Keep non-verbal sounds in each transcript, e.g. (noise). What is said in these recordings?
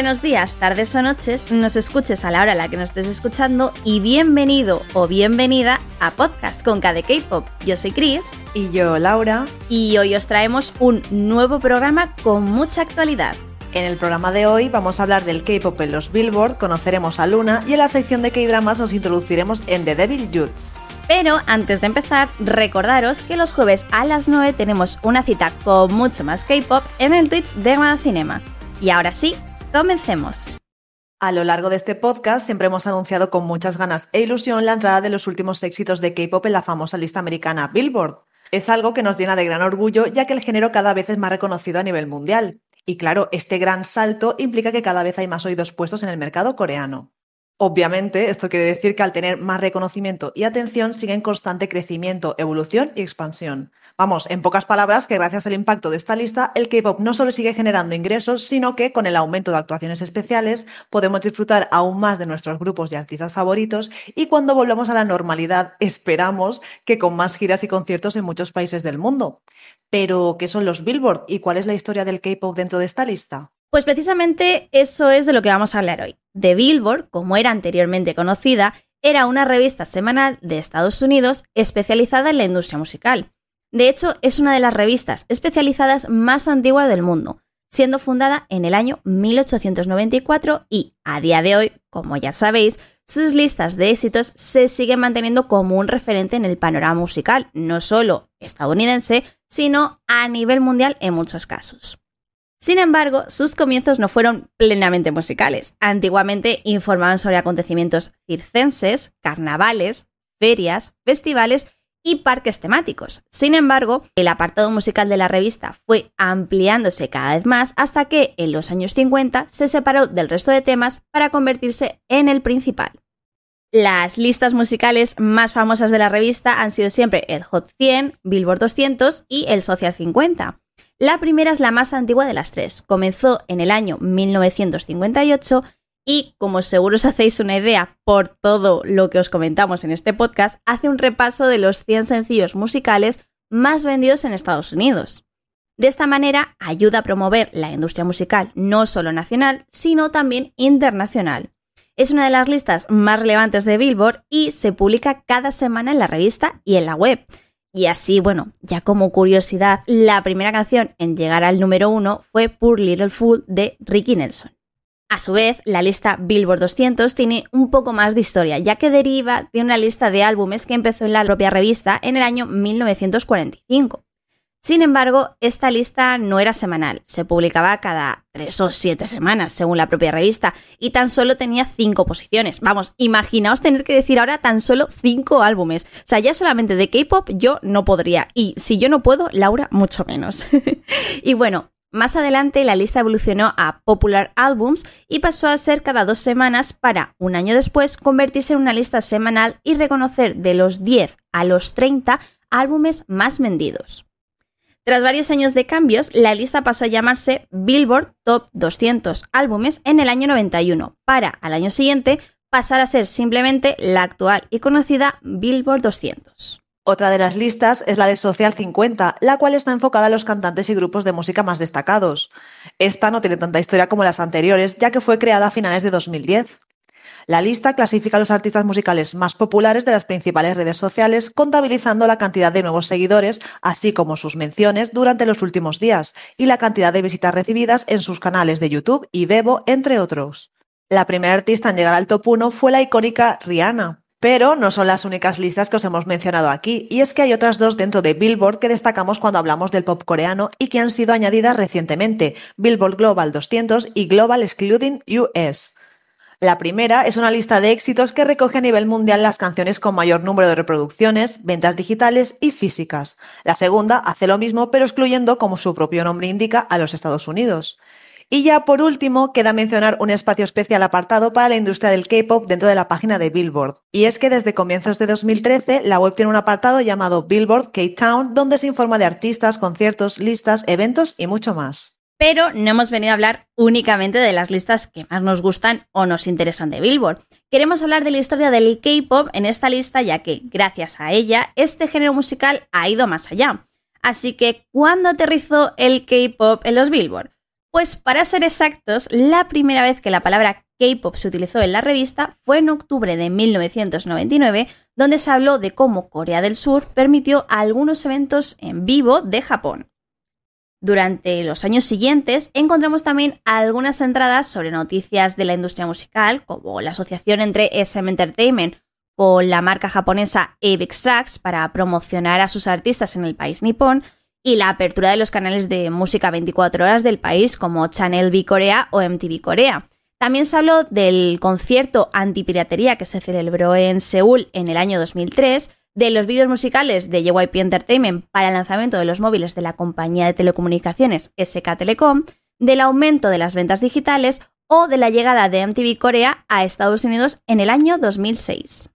buenos días, tardes o noches, nos escuches a la hora a la que nos estés escuchando y bienvenido o bienvenida a Podcast con KD K-Pop. Yo soy Chris. Y yo, Laura. Y hoy os traemos un nuevo programa con mucha actualidad. En el programa de hoy vamos a hablar del K-pop en los Billboard, conoceremos a Luna y en la sección de K-dramas nos introduciremos en The Devil Jutes. Pero antes de empezar, recordaros que los jueves a las 9 tenemos una cita con mucho más K-pop en el Twitch de Cinema. Y ahora sí, comencemos. A lo largo de este podcast siempre hemos anunciado con muchas ganas e ilusión la entrada de los últimos éxitos de K-pop en la famosa lista americana Billboard. Es algo que nos llena de gran orgullo ya que el género cada vez es más reconocido a nivel mundial. Y claro, este gran salto implica que cada vez hay más oídos puestos en el mercado coreano. Obviamente, esto quiere decir que al tener más reconocimiento y atención sigue en constante crecimiento, evolución y expansión. Vamos, en pocas palabras, que gracias al impacto de esta lista, el K-pop no solo sigue generando ingresos, sino que con el aumento de actuaciones especiales podemos disfrutar aún más de nuestros grupos y artistas favoritos y cuando volvamos a la normalidad esperamos que con más giras y conciertos en muchos países del mundo. Pero, ¿qué son los Billboard y cuál es la historia del K-pop dentro de esta lista? Pues precisamente eso es de lo que vamos a hablar hoy. The Billboard, como era anteriormente conocida, era una revista semanal de Estados Unidos especializada en la industria musical. De hecho, es una de las revistas especializadas más antiguas del mundo, siendo fundada en el año 1894 y, a día de hoy, como ya sabéis, sus listas de éxitos se siguen manteniendo como un referente en el panorama musical, no solo estadounidense, sino a nivel mundial en muchos casos. Sin embargo, sus comienzos no fueron plenamente musicales. Antiguamente informaban sobre acontecimientos circenses, carnavales, ferias, festivales y parques temáticos. Sin embargo, el apartado musical de la revista fue ampliándose cada vez más hasta que en los años 50 se separó del resto de temas para convertirse en el principal. Las listas musicales más famosas de la revista han sido siempre el Hot 100, Billboard 200 y el Social 50. La primera es la más antigua de las tres. Comenzó en el año 1958 y, como seguro os hacéis una idea por todo lo que os comentamos en este podcast, hace un repaso de los 100 sencillos musicales más vendidos en Estados Unidos. De esta manera ayuda a promover la industria musical no solo nacional, sino también internacional. Es una de las listas más relevantes de Billboard y se publica cada semana en la revista y en la web. Y así, bueno, ya como curiosidad, la primera canción en llegar al número uno fue Poor Little Fool de Ricky Nelson. A su vez, la lista Billboard 200 tiene un poco más de historia, ya que deriva de una lista de álbumes que empezó en la propia revista en el año 1945. Sin embargo, esta lista no era semanal, se publicaba cada tres o siete semanas, según la propia revista, y tan solo tenía cinco posiciones. Vamos, imaginaos tener que decir ahora tan solo cinco álbumes. O sea, ya solamente de K-pop yo no podría, y si yo no puedo, Laura mucho menos. (laughs) y bueno, más adelante la lista evolucionó a Popular Albums y pasó a ser cada dos semanas para, un año después, convertirse en una lista semanal y reconocer de los 10 a los 30 álbumes más vendidos. Tras varios años de cambios, la lista pasó a llamarse Billboard Top 200 álbumes en el año 91, para al año siguiente pasar a ser simplemente la actual y conocida Billboard 200. Otra de las listas es la de Social 50, la cual está enfocada a los cantantes y grupos de música más destacados. Esta no tiene tanta historia como las anteriores, ya que fue creada a finales de 2010. La lista clasifica a los artistas musicales más populares de las principales redes sociales, contabilizando la cantidad de nuevos seguidores, así como sus menciones durante los últimos días, y la cantidad de visitas recibidas en sus canales de YouTube y Bebo, entre otros. La primera artista en llegar al top 1 fue la icónica Rihanna. Pero no son las únicas listas que os hemos mencionado aquí, y es que hay otras dos dentro de Billboard que destacamos cuando hablamos del pop coreano y que han sido añadidas recientemente, Billboard Global 200 y Global Excluding US. La primera es una lista de éxitos que recoge a nivel mundial las canciones con mayor número de reproducciones, ventas digitales y físicas. La segunda hace lo mismo pero excluyendo, como su propio nombre indica, a los Estados Unidos. Y ya por último, queda mencionar un espacio especial apartado para la industria del K-pop dentro de la página de Billboard. Y es que desde comienzos de 2013, la web tiene un apartado llamado Billboard K-Town, donde se informa de artistas, conciertos, listas, eventos y mucho más pero no hemos venido a hablar únicamente de las listas que más nos gustan o nos interesan de Billboard. Queremos hablar de la historia del K-pop en esta lista, ya que, gracias a ella, este género musical ha ido más allá. Así que, ¿cuándo aterrizó el K-pop en los Billboard? Pues para ser exactos, la primera vez que la palabra K-pop se utilizó en la revista fue en octubre de 1999, donde se habló de cómo Corea del Sur permitió algunos eventos en vivo de Japón. Durante los años siguientes encontramos también algunas entradas sobre noticias de la industria musical, como la asociación entre SM Entertainment con la marca japonesa Avex Tracks para promocionar a sus artistas en el país nipón, y la apertura de los canales de música 24 horas del país como Channel V Corea o MTV Corea. También se habló del concierto antipiratería que se celebró en Seúl en el año 2003, de los vídeos musicales de JYP Entertainment para el lanzamiento de los móviles de la compañía de telecomunicaciones SK Telecom, del aumento de las ventas digitales o de la llegada de MTV Corea a Estados Unidos en el año 2006.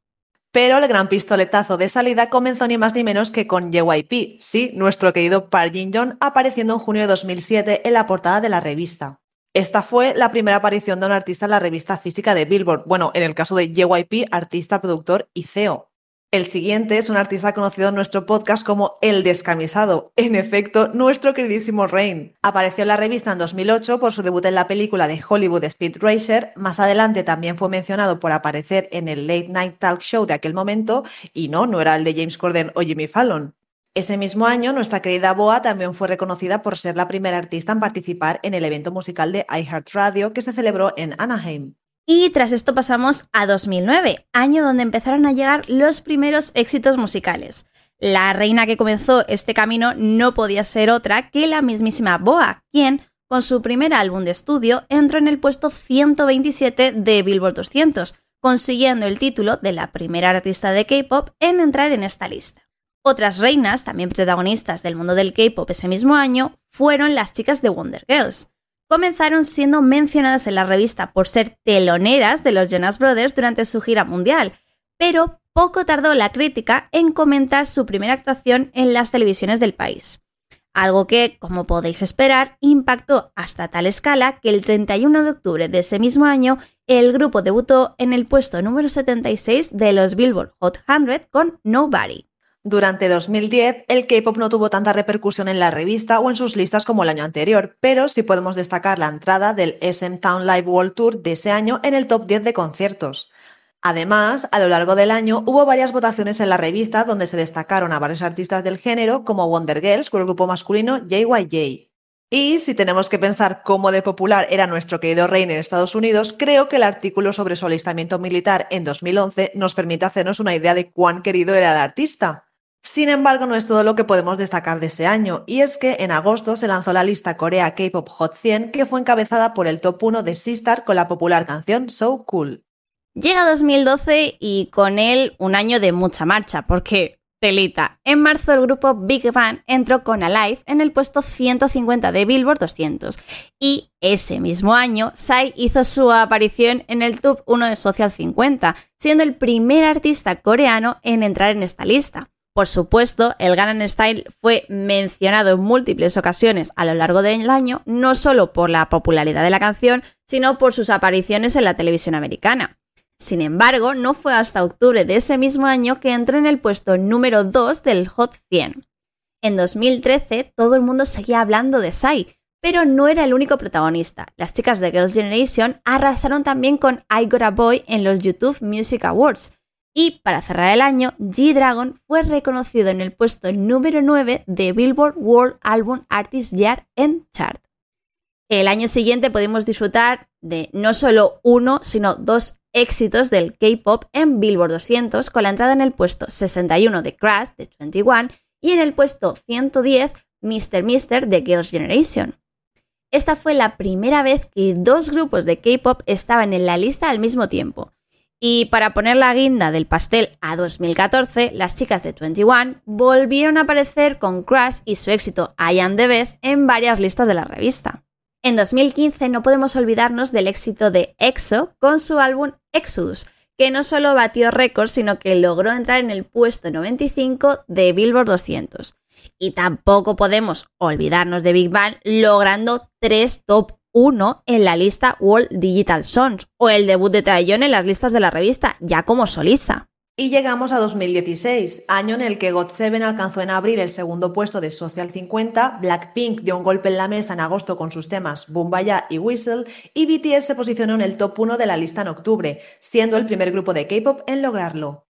Pero el gran pistoletazo de salida comenzó ni más ni menos que con JYP, sí, nuestro querido Park Jin-young, apareciendo en junio de 2007 en la portada de la revista. Esta fue la primera aparición de un artista en la revista física de Billboard, bueno, en el caso de JYP, artista, productor y CEO. El siguiente es un artista conocido en nuestro podcast como El Descamisado, en efecto, nuestro queridísimo Rain. Apareció en la revista en 2008 por su debut en la película de Hollywood Speed Racer, más adelante también fue mencionado por aparecer en el Late Night Talk Show de aquel momento, y no, no era el de James Corden o Jimmy Fallon. Ese mismo año, nuestra querida Boa también fue reconocida por ser la primera artista en participar en el evento musical de iHeartRadio que se celebró en Anaheim. Y tras esto pasamos a 2009, año donde empezaron a llegar los primeros éxitos musicales. La reina que comenzó este camino no podía ser otra que la mismísima Boa, quien, con su primer álbum de estudio, entró en el puesto 127 de Billboard 200, consiguiendo el título de la primera artista de K-pop en entrar en esta lista. Otras reinas, también protagonistas del mundo del K-pop ese mismo año, fueron las chicas de Wonder Girls comenzaron siendo mencionadas en la revista por ser teloneras de los Jonas Brothers durante su gira mundial, pero poco tardó la crítica en comentar su primera actuación en las televisiones del país. Algo que, como podéis esperar, impactó hasta tal escala que el 31 de octubre de ese mismo año el grupo debutó en el puesto número 76 de los Billboard Hot 100 con Nobody. Durante 2010, el K-pop no tuvo tanta repercusión en la revista o en sus listas como el año anterior, pero sí podemos destacar la entrada del SM Town Live World Tour de ese año en el top 10 de conciertos. Además, a lo largo del año hubo varias votaciones en la revista donde se destacaron a varios artistas del género como Wonder Girls con el grupo masculino JYJ. Y si tenemos que pensar cómo de popular era nuestro querido rey en Estados Unidos, creo que el artículo sobre su alistamiento militar en 2011 nos permite hacernos una idea de cuán querido era el artista. Sin embargo, no es todo lo que podemos destacar de ese año, y es que en agosto se lanzó la lista Corea K-Pop Hot 100, que fue encabezada por el top 1 de Sistar con la popular canción So Cool. Llega 2012 y con él un año de mucha marcha, porque, telita, en marzo el grupo Big Bang entró con Alive en el puesto 150 de Billboard 200, y ese mismo año Psy hizo su aparición en el top 1 de Social 50, siendo el primer artista coreano en entrar en esta lista. Por supuesto, el Gangnam Style fue mencionado en múltiples ocasiones a lo largo del año, no solo por la popularidad de la canción, sino por sus apariciones en la televisión americana. Sin embargo, no fue hasta octubre de ese mismo año que entró en el puesto número 2 del Hot 100. En 2013, todo el mundo seguía hablando de Psy, pero no era el único protagonista. Las chicas de Girls' Generation arrasaron también con I Got a Boy en los YouTube Music Awards, y para cerrar el año, G-Dragon fue reconocido en el puesto número 9 de Billboard World Album Artist Year en Chart. El año siguiente pudimos disfrutar de no solo uno, sino dos éxitos del K-pop en Billboard 200 con la entrada en el puesto 61 de Crash de 21 y en el puesto 110 Mr. Mister de Girls' Generation. Esta fue la primera vez que dos grupos de K-pop estaban en la lista al mismo tiempo, y para poner la guinda del pastel a 2014, las chicas de 21 volvieron a aparecer con Crash y su éxito I Am the Best en varias listas de la revista. En 2015 no podemos olvidarnos del éxito de EXO con su álbum Exodus, que no solo batió récords, sino que logró entrar en el puesto 95 de Billboard 200. Y tampoco podemos olvidarnos de Big Bang logrando tres top uno en la lista World Digital Songs o el debut de Taeyong en las listas de la revista, ya como solista. Y llegamos a 2016, año en el que GOT7 alcanzó en abril el segundo puesto de Social 50, Blackpink dio un golpe en la mesa en agosto con sus temas Bumbaya y Whistle, y BTS se posicionó en el top 1 de la lista en octubre, siendo el primer grupo de K-pop en lograrlo.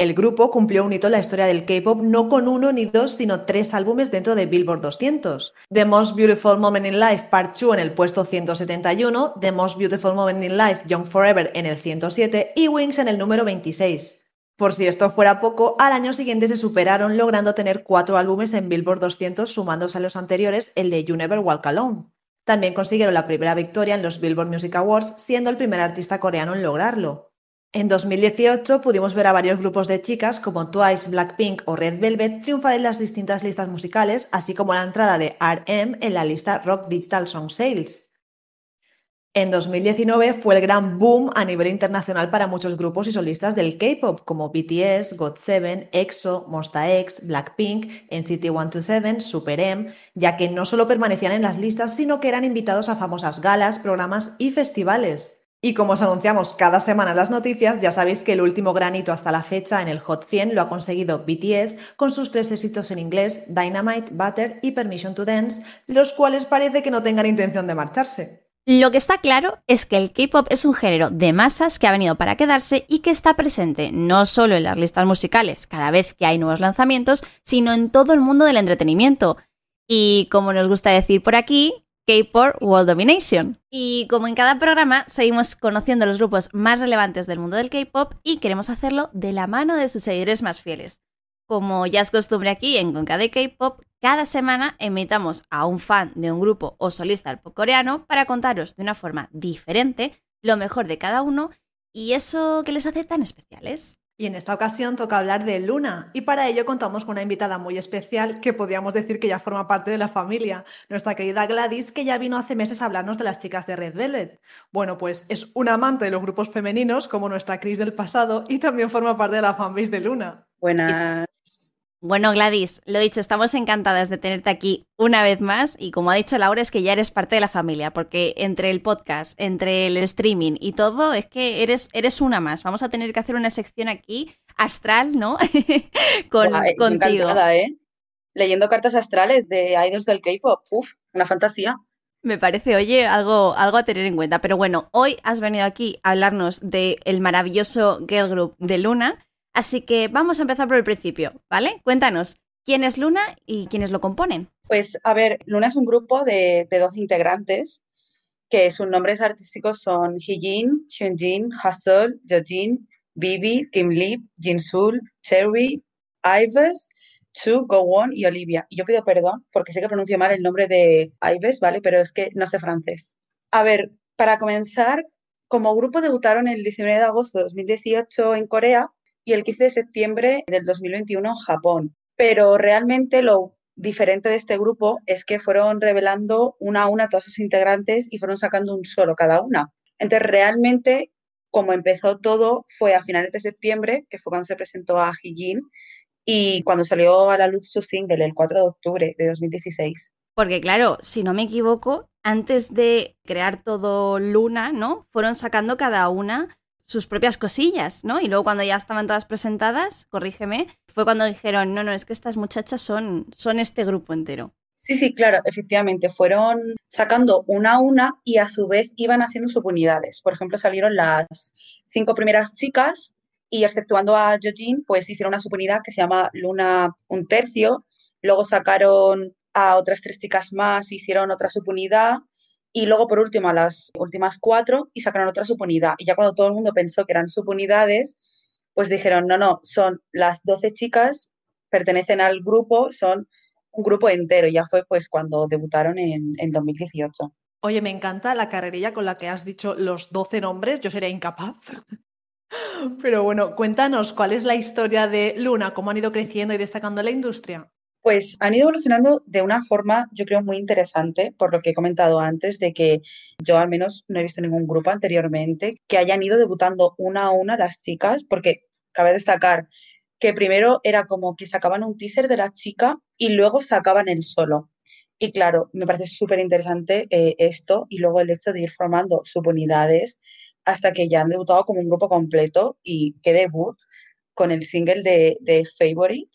El grupo cumplió un hito en la historia del K-pop no con uno ni dos, sino tres álbumes dentro de Billboard 200. The Most Beautiful Moment in Life Part 2 en el puesto 171, The Most Beautiful Moment in Life Young Forever en el 107 y Wings en el número 26. Por si esto fuera poco, al año siguiente se superaron logrando tener cuatro álbumes en Billboard 200 sumándose a los anteriores el de You Never Walk Alone. También consiguieron la primera victoria en los Billboard Music Awards, siendo el primer artista coreano en lograrlo. En 2018 pudimos ver a varios grupos de chicas como Twice, Blackpink o Red Velvet triunfar en las distintas listas musicales, así como la entrada de RM en la lista Rock Digital Song Sales. En 2019 fue el gran boom a nivel internacional para muchos grupos y solistas del K-pop como BTS, GOT7, EXO, Monsta X, Blackpink, NCT 127, Super M, ya que no solo permanecían en las listas, sino que eran invitados a famosas galas, programas y festivales. Y como os anunciamos cada semana en las noticias, ya sabéis que el último granito hasta la fecha en el Hot 100 lo ha conseguido BTS con sus tres éxitos en inglés, Dynamite, Butter y Permission to Dance, los cuales parece que no tengan intención de marcharse. Lo que está claro es que el K-pop es un género de masas que ha venido para quedarse y que está presente no solo en las listas musicales cada vez que hay nuevos lanzamientos, sino en todo el mundo del entretenimiento. Y como nos gusta decir por aquí, K-Pop World Domination. Y como en cada programa, seguimos conociendo los grupos más relevantes del mundo del K-Pop y queremos hacerlo de la mano de sus seguidores más fieles. Como ya es costumbre aquí en Conca de K-Pop, cada semana invitamos a un fan de un grupo o solista del pop coreano para contaros de una forma diferente lo mejor de cada uno y eso que les hace tan especiales. Y en esta ocasión toca hablar de Luna, y para ello contamos con una invitada muy especial que podríamos decir que ya forma parte de la familia, nuestra querida Gladys, que ya vino hace meses a hablarnos de las chicas de Red Velvet. Bueno, pues es una amante de los grupos femeninos, como nuestra Cris del pasado, y también forma parte de la fanbase de Luna. Buenas. Bueno, Gladys, lo dicho, estamos encantadas de tenerte aquí una vez más y como ha dicho Laura, es que ya eres parte de la familia, porque entre el podcast, entre el streaming y todo, es que eres, eres una más. Vamos a tener que hacer una sección aquí astral, ¿no? (laughs) Con, contigo. ¿eh? Leyendo cartas astrales de idols del K-pop, uf, una fantasía. Me parece, oye, algo, algo a tener en cuenta. Pero bueno, hoy has venido aquí a hablarnos del maravilloso girl group de Luna Así que vamos a empezar por el principio, ¿vale? Cuéntanos, ¿quién es Luna y quiénes lo componen? Pues a ver, Luna es un grupo de, de 12 integrantes que sus nombres artísticos son Hyejin, Hyunjin, Hasol, Jojin, Bibi, Kim Lip, Jinsul, Cherry, Ives, Chu, Gowon y Olivia. Y yo pido perdón porque sé que pronuncio mal el nombre de Ives, ¿vale? Pero es que no sé francés. A ver, para comenzar, como grupo debutaron el 19 de agosto de 2018 en Corea y el 15 de septiembre del 2021 en Japón. Pero realmente lo diferente de este grupo es que fueron revelando una a una todos sus integrantes y fueron sacando un solo cada una. Entonces, realmente, como empezó todo, fue a finales de septiembre, que fue cuando se presentó a Hijin, y cuando salió a la luz su single el 4 de octubre de 2016. Porque claro, si no me equivoco, antes de crear todo Luna, ¿no? Fueron sacando cada una sus propias cosillas, ¿no? Y luego cuando ya estaban todas presentadas, corrígeme, fue cuando dijeron, no, no, es que estas muchachas son, son este grupo entero. Sí, sí, claro, efectivamente, fueron sacando una a una y a su vez iban haciendo subunidades. Por ejemplo, salieron las cinco primeras chicas y exceptuando a Jojin, pues hicieron una subunidad que se llama Luna un tercio. Luego sacaron a otras tres chicas más, hicieron otra subunidad y luego por último a las últimas cuatro y sacaron otra subunidad. Y ya cuando todo el mundo pensó que eran subunidades, pues dijeron, no, no, son las 12 chicas, pertenecen al grupo, son un grupo entero. Ya fue pues cuando debutaron en, en 2018. Oye, me encanta la carrerilla con la que has dicho los 12 nombres, yo sería incapaz. (laughs) Pero bueno, cuéntanos cuál es la historia de Luna, cómo han ido creciendo y destacando la industria. Pues han ido evolucionando de una forma, yo creo, muy interesante, por lo que he comentado antes, de que yo al menos no he visto ningún grupo anteriormente que hayan ido debutando una a una las chicas, porque cabe destacar que primero era como que sacaban un teaser de la chica y luego sacaban el solo. Y claro, me parece súper interesante eh, esto y luego el hecho de ir formando subunidades hasta que ya han debutado como un grupo completo y qué debut con el single de, de Favorite.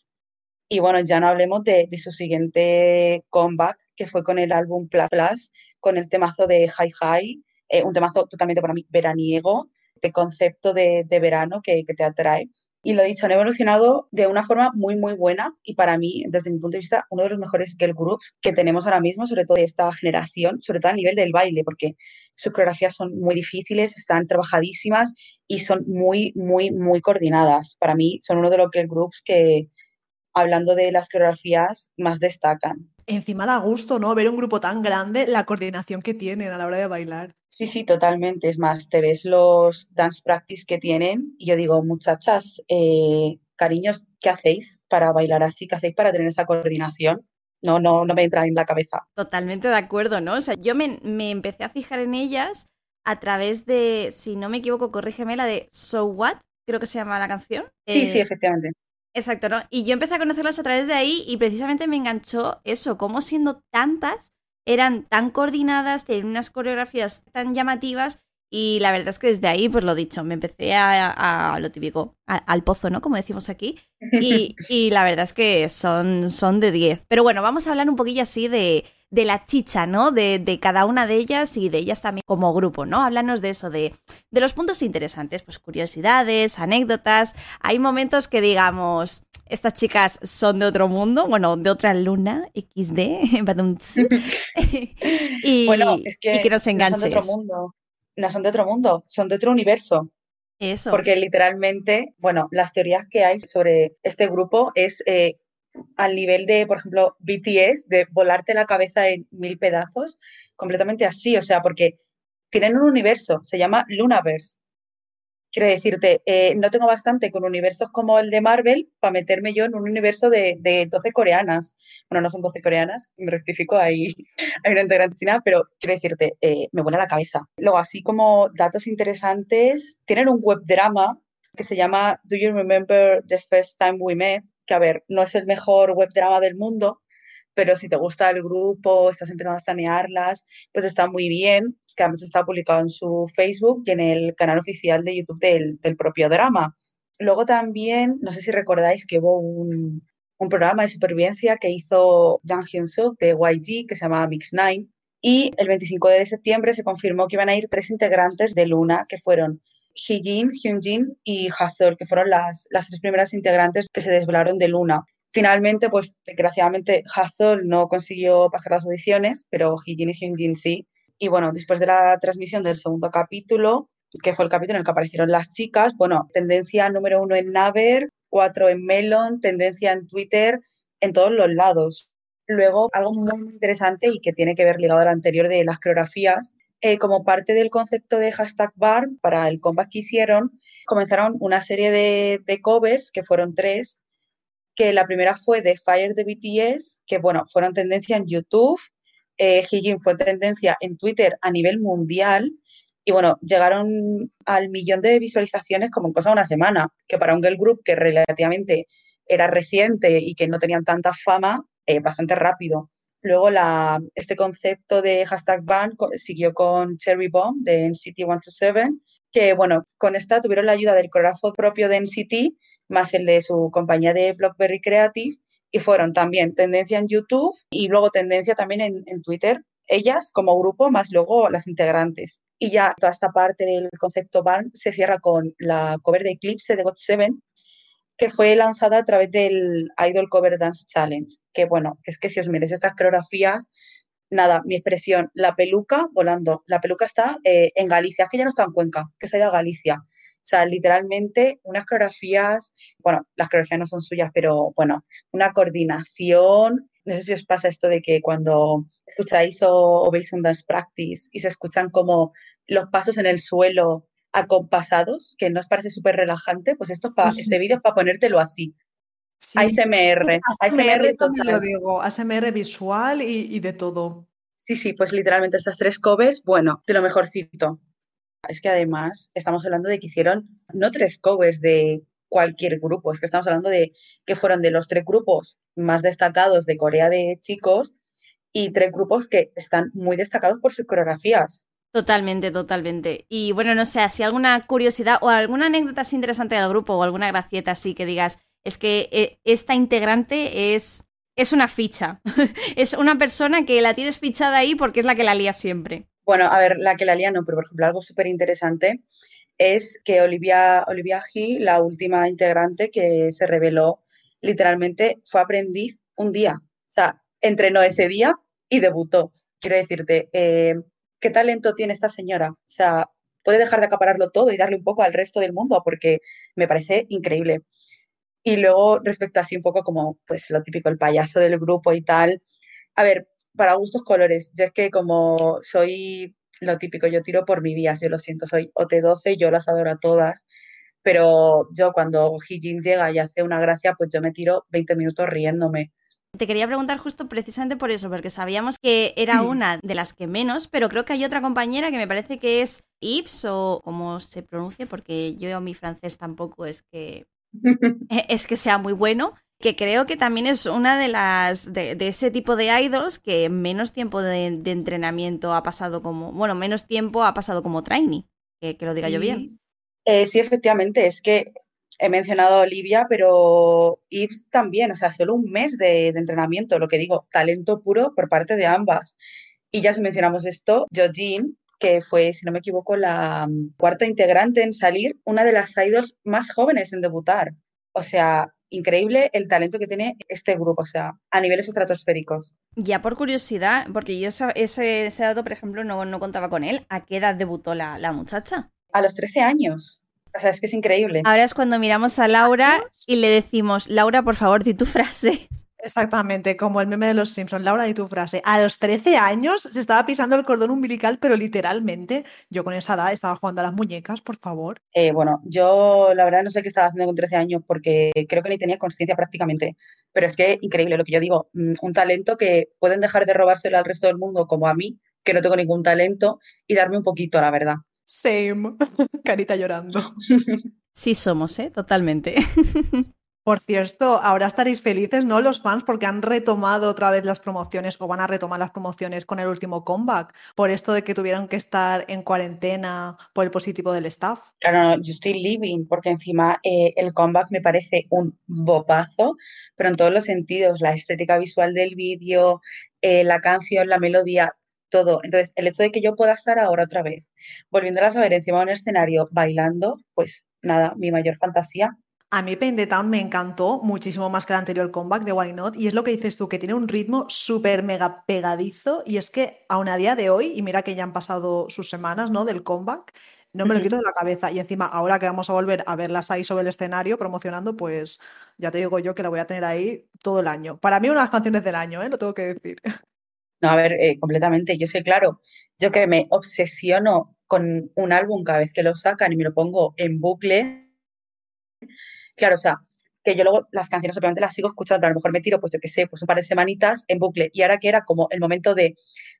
Y bueno, ya no hablemos de, su siguiente comeback, que fue con el álbum Plus Plus, con el temazo de High High, eh, un temazo totalmente para mí veraniego, de concepto de, verano que, que, te atrae. Y lo dicho, han evolucionado de una forma muy, muy buena y para mí, desde mi punto de vista, uno de los mejores girl groups que tenemos ahora mismo, sobre todo de esta generación, sobre todo a nivel del baile, porque sus coreografías son muy difíciles, están trabajadísimas y son muy, muy, muy coordinadas. Para mí son uno de los girl groups que, hablando de las coreografías, más destacan. Encima da gusto, ¿no? Ver un grupo tan grande, la coordinación que tienen a la hora de bailar. Sí, sí, totalmente. Es más, te ves los dance practice que tienen y yo digo, muchachas, eh, cariños, ¿qué hacéis para bailar así? ¿Qué hacéis para tener esa coordinación? No, no, no me entra en la cabeza. Totalmente de acuerdo, ¿no? O sea, yo me, empecé a fijar en ellas a través de, si no me equivoco, corrígeme, la de So What, creo que se llama la canción. Sí, sí, eh, efectivamente. Exacto, ¿no? Y yo empecé a conocerlas a través de ahí y precisamente me enganchó eso, cómo siendo tantas, eran tan coordinadas, tenían unas coreografías tan llamativas y la verdad es que desde ahí, pues lo dicho, me empecé a, lo típico, al pozo, ¿no? Como decimos aquí. Y, (laughs) y, la verdad es que son, son de 10. Pero bueno, vamos a hablar un poquillo así de, de la chicha, ¿no? De, de, cada una de ellas y de ellas también como grupo, ¿no? Háblanos de eso, de, de los puntos interesantes, pues curiosidades, anécdotas. Hay momentos que digamos, estas chicas son de otro mundo, bueno, de otra luna, XD, (laughs) (laughs) y, bueno, es que, y que nos enganches. No son de otro mundo, no son de otro mundo, son de otro universo. Eso. Porque literalmente, bueno, las teorías que hay sobre este grupo es eh, al nivel de, por ejemplo, BTS, de volarte la cabeza en mil pedazos, completamente así, o sea, porque tienen un universo, se llama Lunaverse. Quiero decirte, eh, no tengo bastante con universos como el de Marvel para meterme yo en un universo de, de 12 coreanas. Bueno, no son 12 coreanas, me rectifico, hay, (laughs) hay una integrante china, pero quiero decirte, eh, me vuela la cabeza. Luego, así como datos interesantes, tienen un web drama que se llama Do You Remember the First Time We Met? Que a ver, no es el mejor web drama del mundo, pero si te gusta el grupo, estás empezando a estanearlas, pues está muy bien, que además está publicado en su Facebook y en el canal oficial de YouTube del, del propio drama. Luego también, no sé si recordáis que hubo un, un programa de supervivencia que hizo Jang Hyun Suk de YG que se llamaba Mix Nine y el 25 de septiembre se confirmó que iban a ir tres integrantes de Luna que fueron Hyejin, Hyunjin y Hassel, que fueron las, las tres primeras integrantes que se desvelaron de Luna. Finalmente, pues desgraciadamente Hassel no consiguió pasar las audiciones, pero Hyejin y Hyunjin sí. Y bueno, después de la transmisión del segundo capítulo, que fue el capítulo en el que aparecieron las chicas, bueno, tendencia número uno en Naver, cuatro en Melon, tendencia en Twitter, en todos los lados. Luego, algo muy interesante y que tiene que ver ligado al anterior de las coreografías, eh, como parte del concepto de hashtag bar, para el comeback que hicieron, comenzaron una serie de, covers, que fueron tres, que la primera fue de Fire de BTS, que bueno, fueron tendencia en YouTube, eh, fue tendencia en Twitter a nivel mundial, y bueno, llegaron al millón de visualizaciones como en cosa de una semana, que para un girl group que relativamente era reciente y que no tenían tanta fama, eh, bastante rápido. Luego este concepto de hashtag ban siguió con Cherry Bomb de NCT 127, que bueno, con esta tuvieron la ayuda del coreógrafo propio de NCT, más el de su compañía de Blockberry Creative, y fueron también tendencia en YouTube y luego tendencia también en, Twitter, ellas como grupo, más luego las integrantes. Y ya toda esta parte del concepto ban se cierra con la cover de Eclipse de GOT7, que fue lanzada a través del Idol Cover Dance Challenge. Que bueno, es que si os miréis estas coreografías, nada, mi expresión, la peluca volando. La peluca está eh, en Galicia, es que ya no está en Cuenca, que se ha ido a Galicia. O sea, literalmente unas coreografías, bueno, las coreografías no son suyas, pero bueno, una coordinación. No sé si os pasa esto de que cuando escucháis o, o veis un dance practice y se escuchan como los pasos en el suelo acompasados, que nos parece súper relajante, pues esto este vídeo es para ponértelo así. ASMR. ASMR, lo digo, ASMR visual y, de todo. Sí, sí, pues literalmente estas tres covers, bueno, de lo mejorcito. Es que además estamos hablando de que hicieron no tres covers de cualquier grupo, es que estamos hablando de que fueron de los tres grupos más destacados de Corea de chicos y tres grupos que están muy destacados por sus coreografías. Totalmente, totalmente. Y bueno, no sé, si alguna curiosidad o alguna anécdota así interesante del grupo o alguna gracieta así que digas, es que eh, esta integrante es, es una ficha. (laughs) es una persona que la tienes fichada ahí porque es la que la lía siempre. Bueno, a ver, la que la lía no, pero por ejemplo, algo súper interesante es que Olivia, Olivia G, la última integrante que se reveló, literalmente fue aprendiz un día. O sea, entrenó ese día y debutó. Quiero decirte, eh, ¿qué talento tiene esta señora? O sea, puede dejar de acapararlo todo y darle un poco al resto del mundo porque me parece increíble. Y luego, respecto así un poco como, pues lo típico, el payaso del grupo y tal. A ver, para gustos colores, yo es que como soy lo típico, yo tiro por mi vías, yo lo siento, soy OT12, yo las adoro a todas, pero yo cuando Hijin llega y hace una gracia, pues yo me tiro 20 minutos riéndome. Te quería preguntar justo precisamente por eso, porque sabíamos que era mm. una de las que menos, pero creo que hay otra compañera que me parece que es Ips o como se pronuncia, porque yo mi francés tampoco es que (laughs) es que sea muy bueno, que creo que también es una de las de, ese tipo de idols que menos tiempo de, entrenamiento ha pasado como, bueno, menos tiempo ha pasado como trainee, que, lo diga yo bien. Eh, sí, efectivamente, es que he mencionado a Olivia, pero Yves también, o sea, solo un mes de, entrenamiento, lo que digo, talento puro por parte de ambas. Y ya si mencionamos esto, Jojin, que fue, si no me equivoco, la mm, cuarta integrante en salir, una de las idols más jóvenes en debutar. O sea, increíble el talento que tiene este grupo, o sea, a niveles estratosféricos. Ya por curiosidad, porque yo ese, ese dato, por ejemplo, no, no contaba con él, ¿a qué edad debutó la, la muchacha? A los 13 años. O sea, es que es increíble. Ahora es cuando miramos a Laura y le decimos, Laura, por favor, di tu frase. Exactamente, como el meme de los Simpsons. Laura, di tu frase. A los 13 años se estaba pisando el cordón umbilical, pero literalmente yo con esa edad estaba jugando a las muñecas, por favor. Eh, bueno, yo la verdad no sé qué estaba haciendo con 13 años porque creo que ni tenía conciencia prácticamente. Pero es que increíble lo que yo digo. Mm, un talento que pueden dejar de robárselo al resto del mundo, como a mí, que no tengo ningún talento, y darme un poquito, la verdad. Same. (laughs) Carita llorando. Sí somos, ¿eh? Totalmente. Por cierto, ahora estaréis felices, ¿no? Los fans, porque han retomado otra vez las promociones o van a retomar las promociones con el último comeback, por esto de que tuvieron que estar en cuarentena por el positivo del staff. Claro, yo estoy living, porque encima eh, el comeback me parece un bopazo, pero en todos los sentidos, la estética visual del vídeo, eh, la canción, la melodía, todo. Entonces, el hecho de que yo pueda estar ahora otra vez, volviéndolas a ver encima de un escenario bailando, pues nada, mi mayor fantasía. A mí Pain the Town me encantó muchísimo más que el anterior comeback de Why Not y es lo que dices tú, que tiene un ritmo súper mega pegadizo y es que aún a día de hoy, y mira que ya han pasado sus semanas, ¿no? Del comeback, no me lo quito de la cabeza y encima ahora que vamos a volver a verlas ahí sobre el escenario promocionando, pues ya te digo yo que la voy a tener ahí todo el año. Para mí una de las canciones del año, ¿eh? Lo tengo que decir. No, a ver, eh, completamente. Yo sé, claro, yo que me obsesiono con un álbum cada vez que lo sacan y me lo pongo en bucle. Claro, o sea, que yo luego las canciones obviamente las sigo escuchando, pero a lo mejor me tiro, pues yo qué sé, pues un par de semanitas en bucle. Y ahora que era como el momento de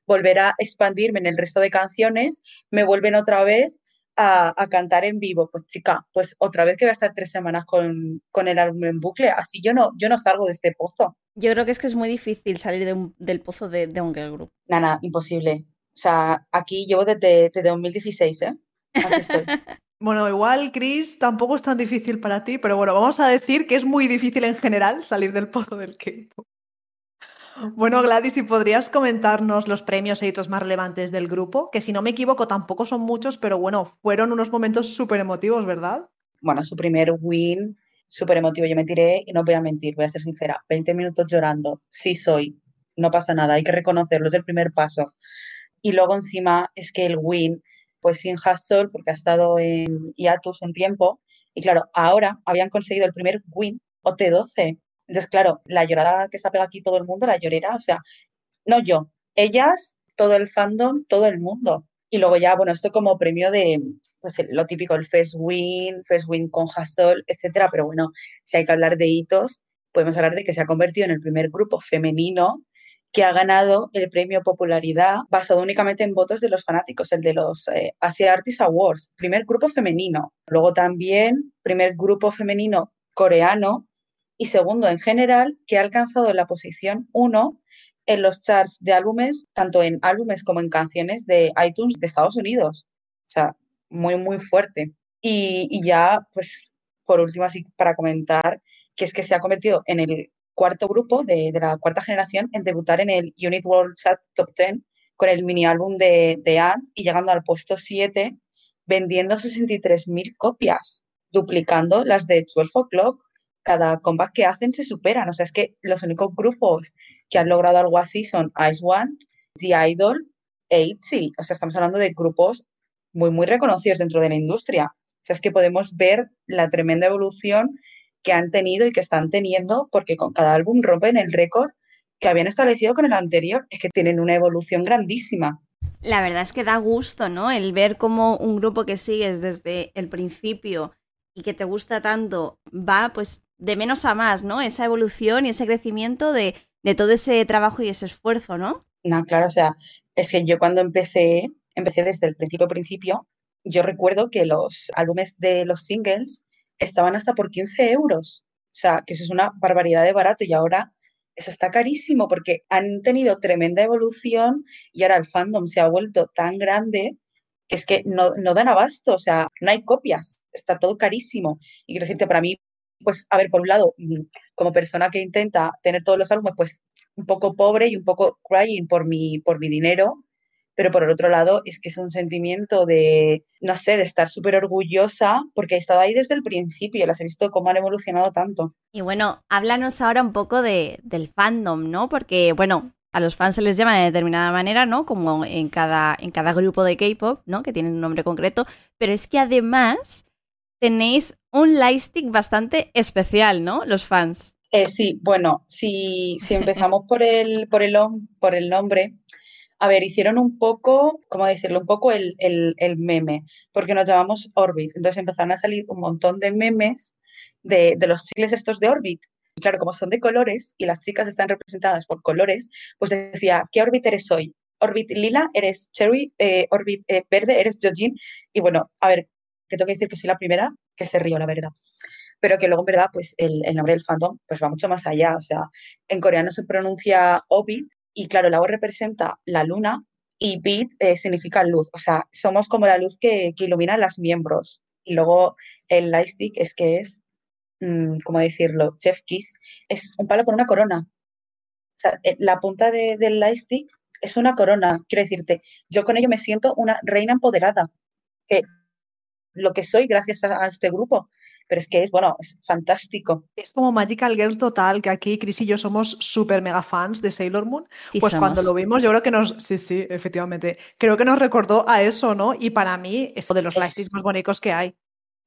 volver a expandirme en el resto de canciones, me vuelven otra vez a, cantar en vivo. Pues chica, pues otra vez que voy a estar tres semanas con, el álbum en bucle, así yo no, yo no salgo de este pozo. Yo creo que es que es muy difícil salir del pozo de, de un girl group. Nada, imposible. O sea, aquí llevo desde, 2016, ¿eh? estoy. (laughs) Bueno, igual, Chris, tampoco es tan difícil para ti, pero bueno, vamos a decir que es muy difícil en general salir del pozo del K-pop. Bueno, Gladys, si podrías comentarnos los premios e hitos más relevantes del grupo, que si no me equivoco tampoco son muchos, pero bueno, fueron unos momentos súper emotivos, ¿verdad? Bueno, su primer win, súper emotivo. Yo me tiré y no voy a mentir, voy a ser sincera, 20 minutos llorando. Sí soy, no pasa nada, hay que reconocerlo, es el primer paso. Y luego encima es que el win, pues sin Hassel, porque ha estado en hiatus un tiempo, y claro, ahora habían conseguido el primer win OT12 entonces, claro, la llorada que se ha pegado aquí todo el mundo, la llorera, o sea, no yo, ellas, todo el fandom, todo el mundo. Y luego ya, bueno, esto como premio de, pues lo típico, el First Win, First Win con Hassel, etcétera, pero bueno, si hay que hablar de hitos, podemos hablar de que se ha convertido en el primer grupo femenino que ha ganado el premio popularidad basado únicamente en votos de los fanáticos, el de los eh, Asia Artist Awards, primer grupo femenino. Luego también primer grupo femenino coreano y segundo en general, que ha alcanzado la posición 1 en los charts de álbumes, tanto en álbumes como en canciones de iTunes de Estados Unidos. O sea, muy, muy fuerte. Y, ya, pues, por último, así para comentar, que es que se ha convertido en el cuarto grupo de, la cuarta generación en debutar en el Unit World Chart Top 10 con el mini álbum de, de Ant y llegando al puesto 7, vendiendo 63.000 copias, duplicando las de 12 O'Clock. Cada comeback que hacen se superan. O sea, es que los únicos grupos que han logrado algo así son Ice One, The Idol e ITZY. O sea, estamos hablando de grupos muy, muy reconocidos dentro de la industria. O sea, es que podemos ver la tremenda evolución que han tenido y que están teniendo, porque con cada álbum rompen el récord que habían establecido con el anterior. Es que tienen una evolución grandísima. La verdad es que da gusto, ¿no? El ver cómo un grupo que sigues desde el principio y que te gusta tanto va pues de menos a más, ¿no? Esa evolución y ese crecimiento de, de todo ese trabajo y ese esfuerzo, ¿no? No, claro, o sea, es que yo cuando empecé, empecé desde el principio principio, yo recuerdo que los álbumes de los singles estaban hasta por 15 euros. O sea, que eso es una barbaridad de barato y ahora eso está carísimo porque han tenido tremenda evolución y ahora el fandom se ha vuelto tan grande que es que no, no dan abasto, o sea, no hay copias, está todo carísimo. Y quiero decirte, para mí, pues, a ver, por un lado, mm, como persona que intenta tener todos los álbumes, pues un poco pobre y un poco crying por mi, por mi dinero, pero por el otro lado es que es un sentimiento de, no sé, de estar súper orgullosa porque he estado ahí desde el principio, las he visto cómo han evolucionado tanto. Y bueno, háblanos ahora un poco de, del fandom, ¿no? Porque, bueno, a los fans se les llama de determinada manera, ¿no? Como en cada, en cada grupo de K-pop, ¿no? Que tienen un nombre concreto, pero es que además tenéis un lightstick bastante especial, ¿no? Los fans. Eh, sí, bueno, si, si empezamos (laughs) por el, por, el, por el nombre, a ver, hicieron un poco, ¿cómo decirlo? Un poco el, meme, porque nos llamamos Orbit. Entonces empezaron a salir un montón de memes de, los cicles estos de Orbit. Claro, como son de colores y las chicas están representadas por colores, pues decía, ¿qué Orbit eres hoy? Orbit lila, eres Cherry, eh, Orbit eh, verde, eres Jojin. Y bueno, a ver, que tengo que decir que soy la primera que se río, la verdad. Pero que luego, en verdad, pues el, el nombre del fandom pues va mucho más allá. O sea, en coreano se pronuncia Obit y claro, la O representa la luna y bit eh, significa luz. O sea, somos como la luz que, que ilumina las miembros. Y luego el lightstick es que es, mm, ¿cómo decirlo? Chef Kiss es un palo con una corona. O sea, eh, la punta del lightstick es una corona. Quiero decirte, yo con ello me siento una reina empoderada. Que lo que soy gracias a este grupo pero es que es, bueno, es fantástico. Es como Magical Girl total, que aquí Chris y yo somos súper mega fans de Sailor Moon. pues cuando lo vimos, yo creo que nos, sí, sí, efectivamente, creo que nos recordó a eso, ¿no? Y para mí, es de los lightsticks más bonitos que hay.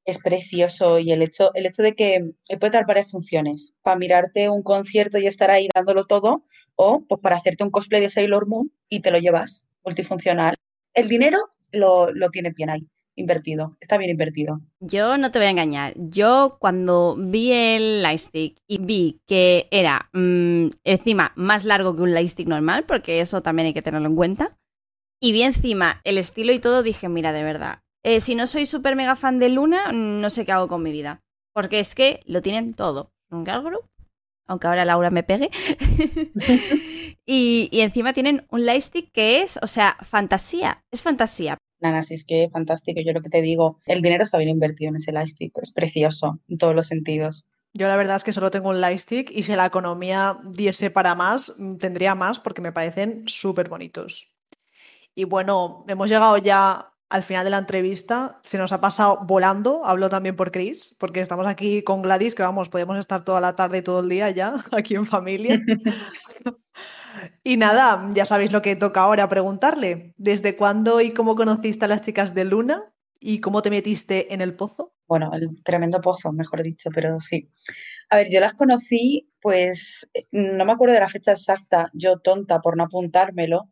Es precioso y el hecho, el hecho de que puede dar varias funciones, para mirarte un concierto y estar ahí dándolo todo, o pues para hacerte un cosplay de Sailor Moon y te lo llevas, multifuncional. El dinero lo, lo tiene bien ahí invertido, está bien invertido. Yo no te voy a engañar, yo cuando vi el lightstick y vi que era mm, encima más largo que un lightstick normal, porque eso también hay que tenerlo en cuenta, y vi encima el estilo y todo, dije, mira, de verdad, eh, si no soy súper mega fan de Luna, no sé qué hago con mi vida, porque es que lo tienen todo. Un girl group, aunque ahora Laura me pegue. (laughs) (laughs) y, y, encima tienen un lightstick que es, o sea, fantasía, es fantasía. Nada, si es que fantástico, yo lo que te digo, el dinero está bien invertido en ese lightstick, es precioso en todos los sentidos. Yo la verdad es que solo tengo un lightstick y si la economía diese para más, tendría más porque me parecen súper bonitos. Y bueno, hemos llegado ya al final de la entrevista. Se nos ha pasado volando, hablo también por Chris, porque estamos aquí con Gladys, que vamos, podemos estar toda la tarde y todo el día ya (laughs) aquí en familia. (laughs) Y nada, ya sabéis lo que toca ahora preguntarle. ¿Desde cuándo y cómo conociste a las chicas de Luna? ¿Y cómo te metiste en el pozo? Bueno, el tremendo pozo, mejor dicho, pero sí. A ver, yo las conocí, pues eh, no me acuerdo de la fecha exacta, yo tonta por no apuntármelo,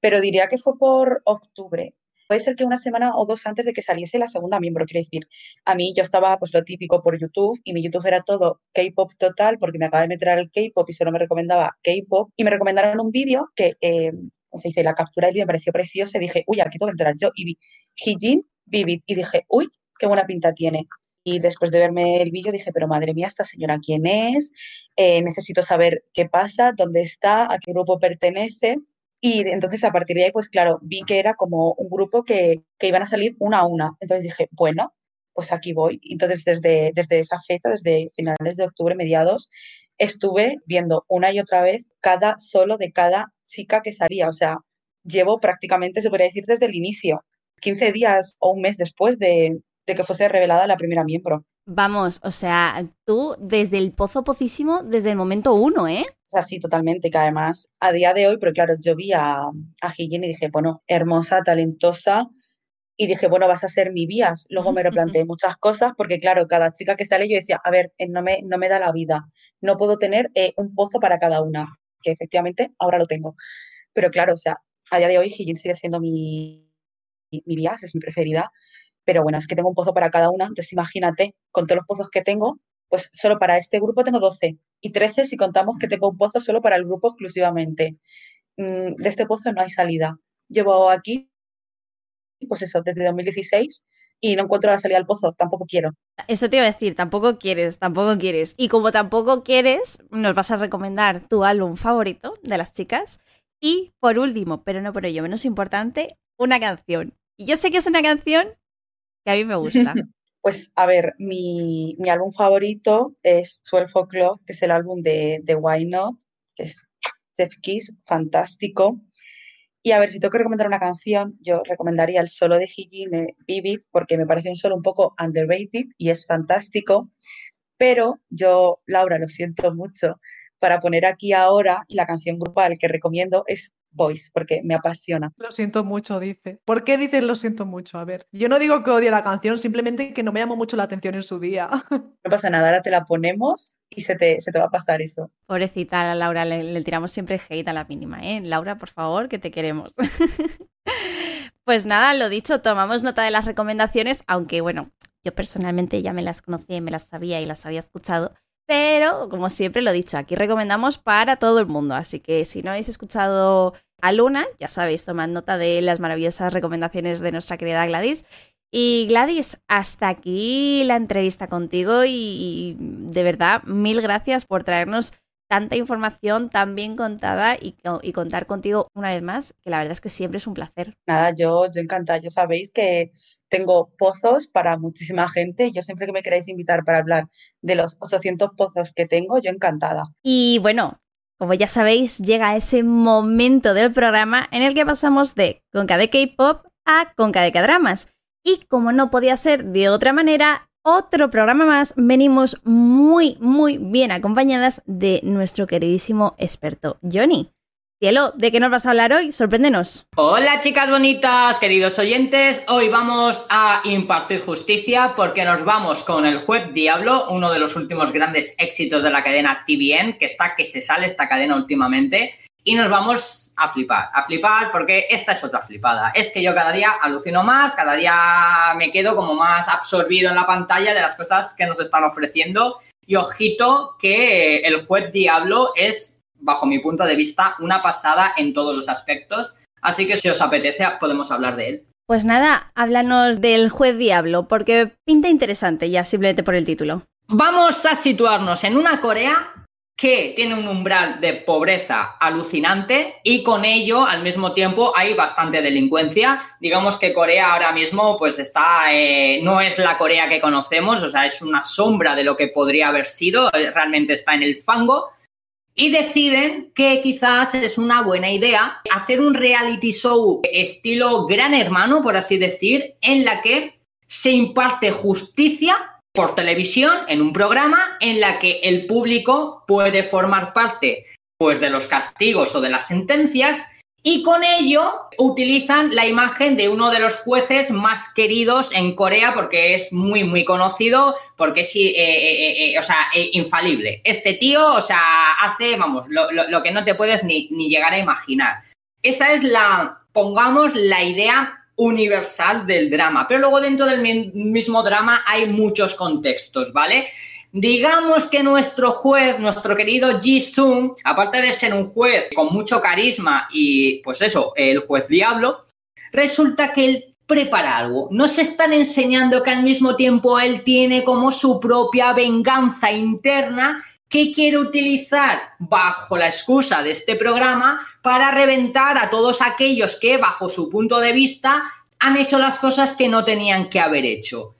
pero diría que fue por octubre puede ser que una semana o dos antes de que saliese la segunda miembro, quiero decir, a mí yo estaba pues lo típico por YouTube y mi YouTube era todo K-pop total porque me acaba de meter al K-pop y solo me recomendaba K-pop. Y me recomendaron un vídeo que eh, se dice la captura del vídeo me pareció precioso y dije, uy, aquí tengo que entrar yo y vi Hijin Vivid y dije, uy, qué buena pinta tiene. y después de verme el vídeo dije, pero madre mía, esta señora quién es, eh, necesito saber qué pasa, dónde está, a qué grupo pertenece. Y entonces a partir de ahí, pues claro, vi que era como un grupo que, que iban a salir una a una. Entonces dije, bueno, pues aquí voy. Entonces desde, desde esa fecha, desde finales de octubre, mediados, estuve viendo una y otra vez cada solo de cada chica que salía. O sea, llevo prácticamente, se podría decir, desde el inicio. 15 días o un mes después de, de que fuese revelada la primera miembro. Vamos, o sea, tú desde el pozo pocísimo, desde el momento uno, ¿eh? O sea, sí, totalmente, que además a día de hoy, pero claro, yo vi a, a y dije, bueno, hermosa, talentosa, y dije, bueno, vas a ser mi vías. Luego me replanteé (laughs) muchas cosas, porque claro, cada chica que sale yo decía, a ver, eh, no me, no me da la vida, no puedo tener eh, un pozo para cada una, que efectivamente ahora lo tengo. Pero claro, o sea, a día de hoy Hijin sigue siendo mi, mi, mi vías, es mi preferida, pero bueno, es que tengo un pozo para cada una, entonces imagínate, con todos los pozos que tengo, pues solo para este grupo tengo 12 y 13 si contamos que tengo un pozo solo para el grupo exclusivamente. Mm, de este pozo no hay salida. Llevo aquí, pues eso, desde 2016 y no encuentro la salida al pozo, tampoco quiero. Eso te iba a decir, tampoco quieres, tampoco quieres. Y como tampoco quieres, nos vas a recomendar tu álbum favorito de las chicas. Y por último, pero no por ello menos importante, una canción. Y yo sé que es una canción a mí me gusta. (laughs) Pues a ver, mi, álbum favorito es 12 O'Clock, que es el álbum de, de Why Not, que es Jeff Kiss, fantástico. Y a ver, si tengo que recomendar una canción, yo recomendaría el solo de Hijine, Vivid, porque me parece un solo un poco underrated y es fantástico. Pero yo, Laura, lo siento mucho, para poner aquí ahora la canción grupal que recomiendo es Voice, porque me apasiona. Lo siento mucho, dice. ¿Por qué dices lo siento mucho? A ver, yo no digo que odie la canción, simplemente que no me llamó mucho la atención en su día. (laughs) No pasa nada, ahora te la ponemos y se te, se te va a pasar eso. Pobrecita Laura, le, tiramos siempre hate a la mínima, ¿eh? Laura, por favor, que te queremos. (laughs) pues nada, lo dicho, tomamos nota de las recomendaciones, aunque bueno, yo personalmente ya me las conocía y me las sabía y las había escuchado. Pero, como siempre lo he dicho, aquí recomendamos para todo el mundo. Así que si no habéis escuchado a Luna, ya sabéis, tomad nota de las maravillosas recomendaciones de nuestra querida Gladys. Y Gladys, hasta aquí la entrevista contigo y, de verdad, mil gracias por traernos tanta información tan bien contada y, contar contigo una vez más, que la verdad es que siempre es un placer. Nada, yo, yo encantada. Sabéis que tengo pozos para muchísima gente. Yo siempre que me queráis invitar para hablar de los 800 pozos que tengo, yo encantada. Y bueno, como ya sabéis, llega ese momento del programa en el que pasamos de Conca de K-Pop a Conca de K-Dramas. Y como no podía ser de otra manera, otro programa más, venimos muy, muy bien acompañadas de nuestro queridísimo experto Johnny. Cielo, ¿de qué nos vas a hablar hoy? Sorpréndenos. Hola chicas bonitas, queridos oyentes. Hoy vamos a impartir justicia porque nos vamos con el juez Diablo, uno de los últimos grandes éxitos de la cadena TVN, que está que se sale esta cadena últimamente. Y nos vamos a flipar, a flipar porque esta es otra flipada. Es que yo cada día alucino más, cada día me quedo como más absorbido en la pantalla de las cosas que nos están ofreciendo. Y ojito que el juez Diablo es bajo mi punto de vista, una pasada en todos los aspectos. Así que si os apetece, podemos hablar de él. Pues nada, háblanos del juez diablo, porque pinta interesante ya simplemente por el título. Vamos a situarnos en una Corea que tiene un umbral de pobreza alucinante y con ello al mismo tiempo hay bastante delincuencia. Digamos que Corea ahora mismo pues está, eh, no es la Corea que conocemos, o sea, es una sombra de lo que podría haber sido, realmente está en el fango y deciden que quizás es una buena idea hacer un reality show estilo Gran Hermano, por así decir, en la que se imparte justicia por televisión en un programa en la que el público puede formar parte pues de los castigos o de las sentencias y con ello utilizan la imagen de uno de los jueces más queridos en Corea porque es muy, muy conocido, porque es, eh, eh, eh, o sea, infalible. Este tío, o sea, hace, vamos, lo, que no te puedes ni, ni llegar a imaginar. Esa es la, pongamos, la idea universal del drama. Pero luego dentro del mismo drama hay muchos contextos, ¿vale? Digamos que nuestro juez, nuestro querido Ji Sung, aparte de ser un juez con mucho carisma y pues eso, el juez diablo, resulta que él prepara algo. Nos están enseñando que al mismo tiempo él tiene como su propia venganza interna que quiere utilizar bajo la excusa de este programa para reventar a todos aquellos que, bajo su punto de vista, han hecho las cosas que no tenían que haber hecho.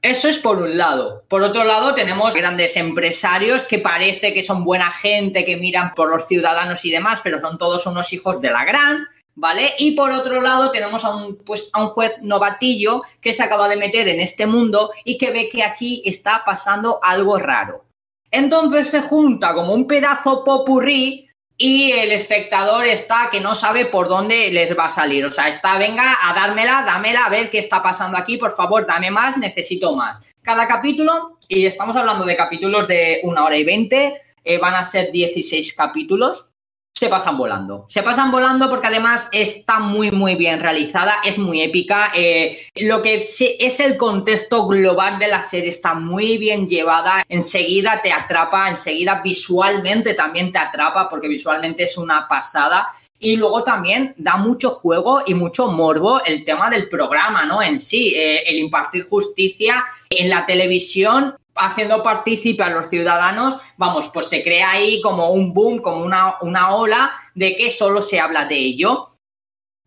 Eso es por un lado. Por otro lado, tenemos grandes empresarios que parece que son buena gente, que miran por los ciudadanos y demás, pero son todos unos hijos de la gran, ¿vale? Y por otro lado, tenemos a un, pues, a un juez novatillo que se acaba de meter en este mundo y que ve que aquí está pasando algo raro. Entonces se junta como un pedazo popurrí y el espectador está que no sabe por dónde les va a salir. O sea, está, venga a dármela, dámela, a ver qué está pasando aquí, por favor, dame más, necesito más. Cada capítulo, y estamos hablando de capítulos de una hora y veinte, eh, van a ser 16 capítulos se pasan volando. Se pasan volando porque además está muy, muy bien realizada, es muy épica. Eh, lo que es el contexto global de la serie está muy bien llevada. Enseguida te atrapa, enseguida visualmente también te atrapa porque visualmente es una pasada. Y luego también da mucho juego y mucho morbo el tema del programa, ¿no? En sí, eh, el impartir justicia en la televisión haciendo partícipe a los ciudadanos, vamos, pues se crea ahí como un boom, como una, una ola de que solo se habla de ello.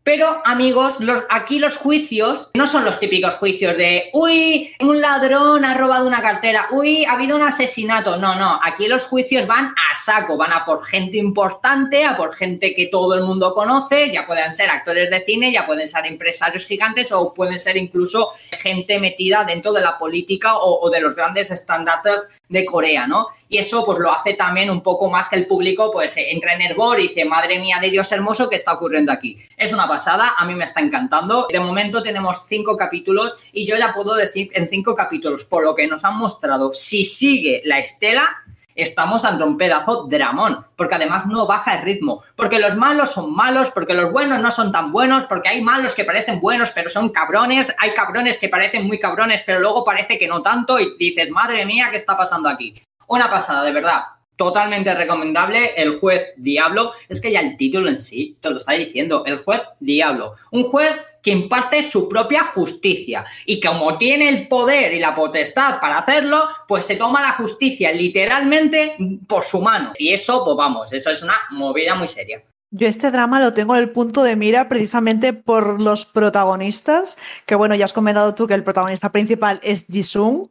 Pero, amigos, aquí los juicios no son los típicos juicios de, uy, un ladrón ha robado una cartera, uy, ha habido un asesinato. No, no, aquí los juicios van a saco, van a por gente importante, a por gente que todo el mundo conoce, ya pueden ser actores de cine, ya pueden ser empresarios gigantes o pueden ser incluso gente metida dentro de la política o, de los grandes estándares de Corea, ¿no? Y eso pues lo hace también un poco más que el público pues entra en hervor y dice, madre mía de Dios hermoso, ¿qué está ocurriendo aquí? Es una a mí me está encantando. De momento tenemos cinco capítulos y yo ya puedo decir en cinco capítulos, por lo que nos han mostrado, si sigue la estela, estamos ante un pedazo dramón, porque además no baja el ritmo, porque los malos son malos, porque los buenos no son tan buenos, porque hay malos que parecen buenos pero son cabrones, hay cabrones que parecen muy cabrones pero luego parece que no tanto y dices, madre mía, ¿qué está pasando aquí? Una pasada, de verdad totalmente recomendable el juez Diablo. Es que ya el título en sí te lo está diciendo, el juez Diablo. Un juez que imparte su propia justicia y como tiene el poder y la potestad para hacerlo, pues se toma la justicia literalmente por su mano. Y eso, pues vamos, eso es una movida muy seria. Yo este drama lo tengo en el punto de mira precisamente por los protagonistas, que bueno, ya has comentado tú que el protagonista principal es Jisung,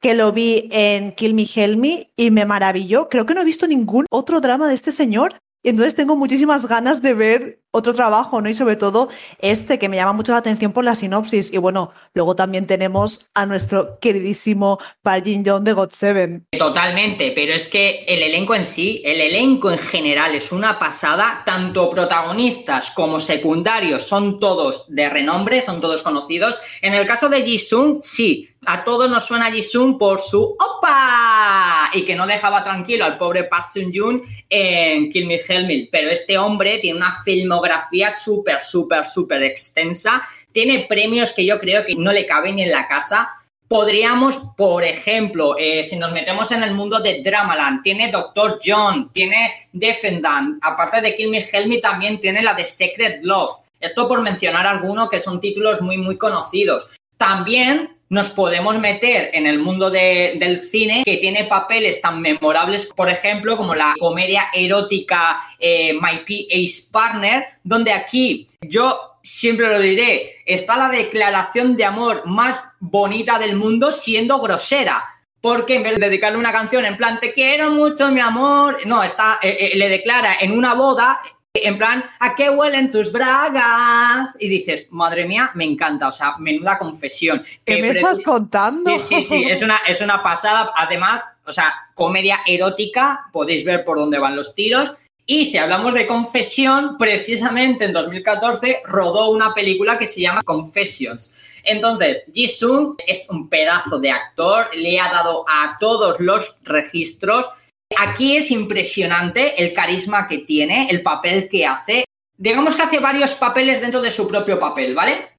que lo vi en Kill Me Help Me y me maravilló. Creo que no he visto ningún otro drama de este señor. Y entonces tengo muchísimas ganas de ver otro trabajo, ¿no? Y sobre todo este que me llama mucho la atención por la sinopsis. Y bueno, luego también tenemos a nuestro queridísimo Park Jin Young de God Seven. Totalmente, pero es que el elenco en sí, el elenco en general es una pasada. Tanto protagonistas como secundarios son todos de renombre, son todos conocidos. En el caso de Jisung, sí, a todos nos suena Jisung por su ¡Opa! Y que no dejaba tranquilo al pobre Park Seung en Kill Me Help Pero este hombre tiene una filmografía súper, súper, súper extensa. Tiene premios que yo creo que no le caben ni en la casa. Podríamos, por ejemplo, eh, si nos metemos en el mundo de Dramaland, tiene Doctor John, tiene Defendant, aparte de Kill Me Help también tiene la de Secret Love. Esto por mencionar algunos que son títulos muy, muy conocidos. También nos podemos meter en el mundo del cine que tiene papeles tan memorables, por ejemplo, como la comedia erótica eh, My P. Partner, donde aquí yo siempre lo diré, está la declaración de amor más bonita del mundo siendo grosera. Porque en vez de dedicarle una canción en plan, te quiero mucho, mi amor, no, está, eh, eh, le declara en una boda en plan, ¿a qué huelen tus bragas? Y dices, madre mía, me encanta, o sea, menuda confesión. ¿Qué me estás contando? Sí, sí, sí, es una, es una pasada. Además, o sea, comedia erótica, podéis ver por dónde van los tiros. Y si hablamos de confesión, precisamente en 2014 rodó una película que se llama Confessions. Entonces, Jisung es un pedazo de actor, le ha dado a todos los registros Aquí es impresionante el carisma que tiene, el papel que hace. Digamos que hace varios papeles dentro de su propio papel, ¿vale?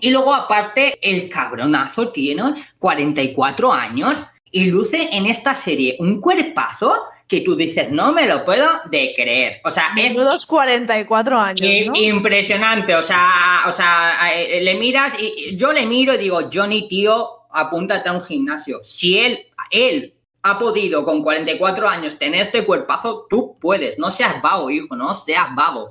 Y luego aparte, el cabronazo tiene 44 años y luce en esta serie un cuerpazo que tú dices, no me lo puedo de creer. O sea, es... Menudos 44 años, ¿no? Impresionante, o sea, o sea, eh, le miras y yo le miro y digo, Johnny, tío, apúntate a un gimnasio. Si él, él ha podido con 44 años tener este cuerpazo, tú puedes. No seas vago, hijo, no seas vago.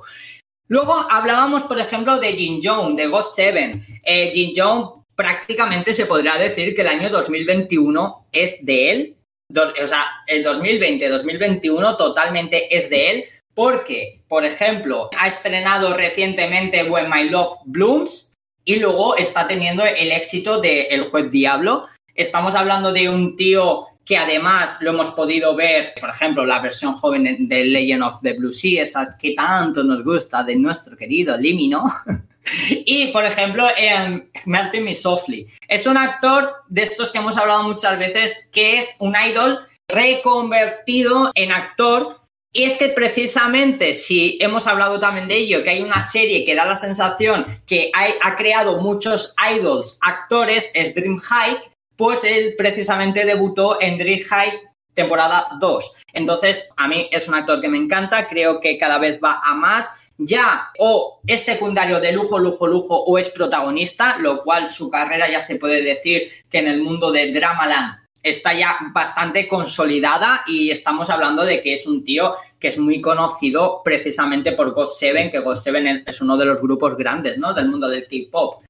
Luego hablábamos, por ejemplo, de Jin Jong, de Ghost Seven. Eh, Jin Jong prácticamente se podría decir que el año 2021 es de él. o sea, el 2020-2021 totalmente es de él. Porque, por ejemplo, ha estrenado recientemente When My Love Blooms y luego está teniendo el éxito de El Juez Diablo. Estamos hablando de un tío que además lo hemos podido ver, por ejemplo, la versión joven de Legend of the Blue Sea, esa que tanto nos gusta de nuestro querido Limino. (laughs) y, por ejemplo, en Melting Me Softly. Es un actor de estos que hemos hablado muchas veces, que es un idol reconvertido en actor y es que precisamente si hemos hablado también de ello, que hay una serie que da la sensación que ha creado muchos idols, actores, es Dream Hike, pues él precisamente debutó en Dream High temporada 2. Entonces, a mí es un actor que me encanta, creo que cada vez va a más. Ya o es secundario de lujo, lujo, lujo o es protagonista, lo cual su carrera ya se puede decir que en el mundo de Dramaland está ya bastante consolidada y estamos hablando de que es un tío que es muy conocido precisamente por God Seven, que God Seven es uno de los grupos grandes, ¿no? Del mundo del K-pop.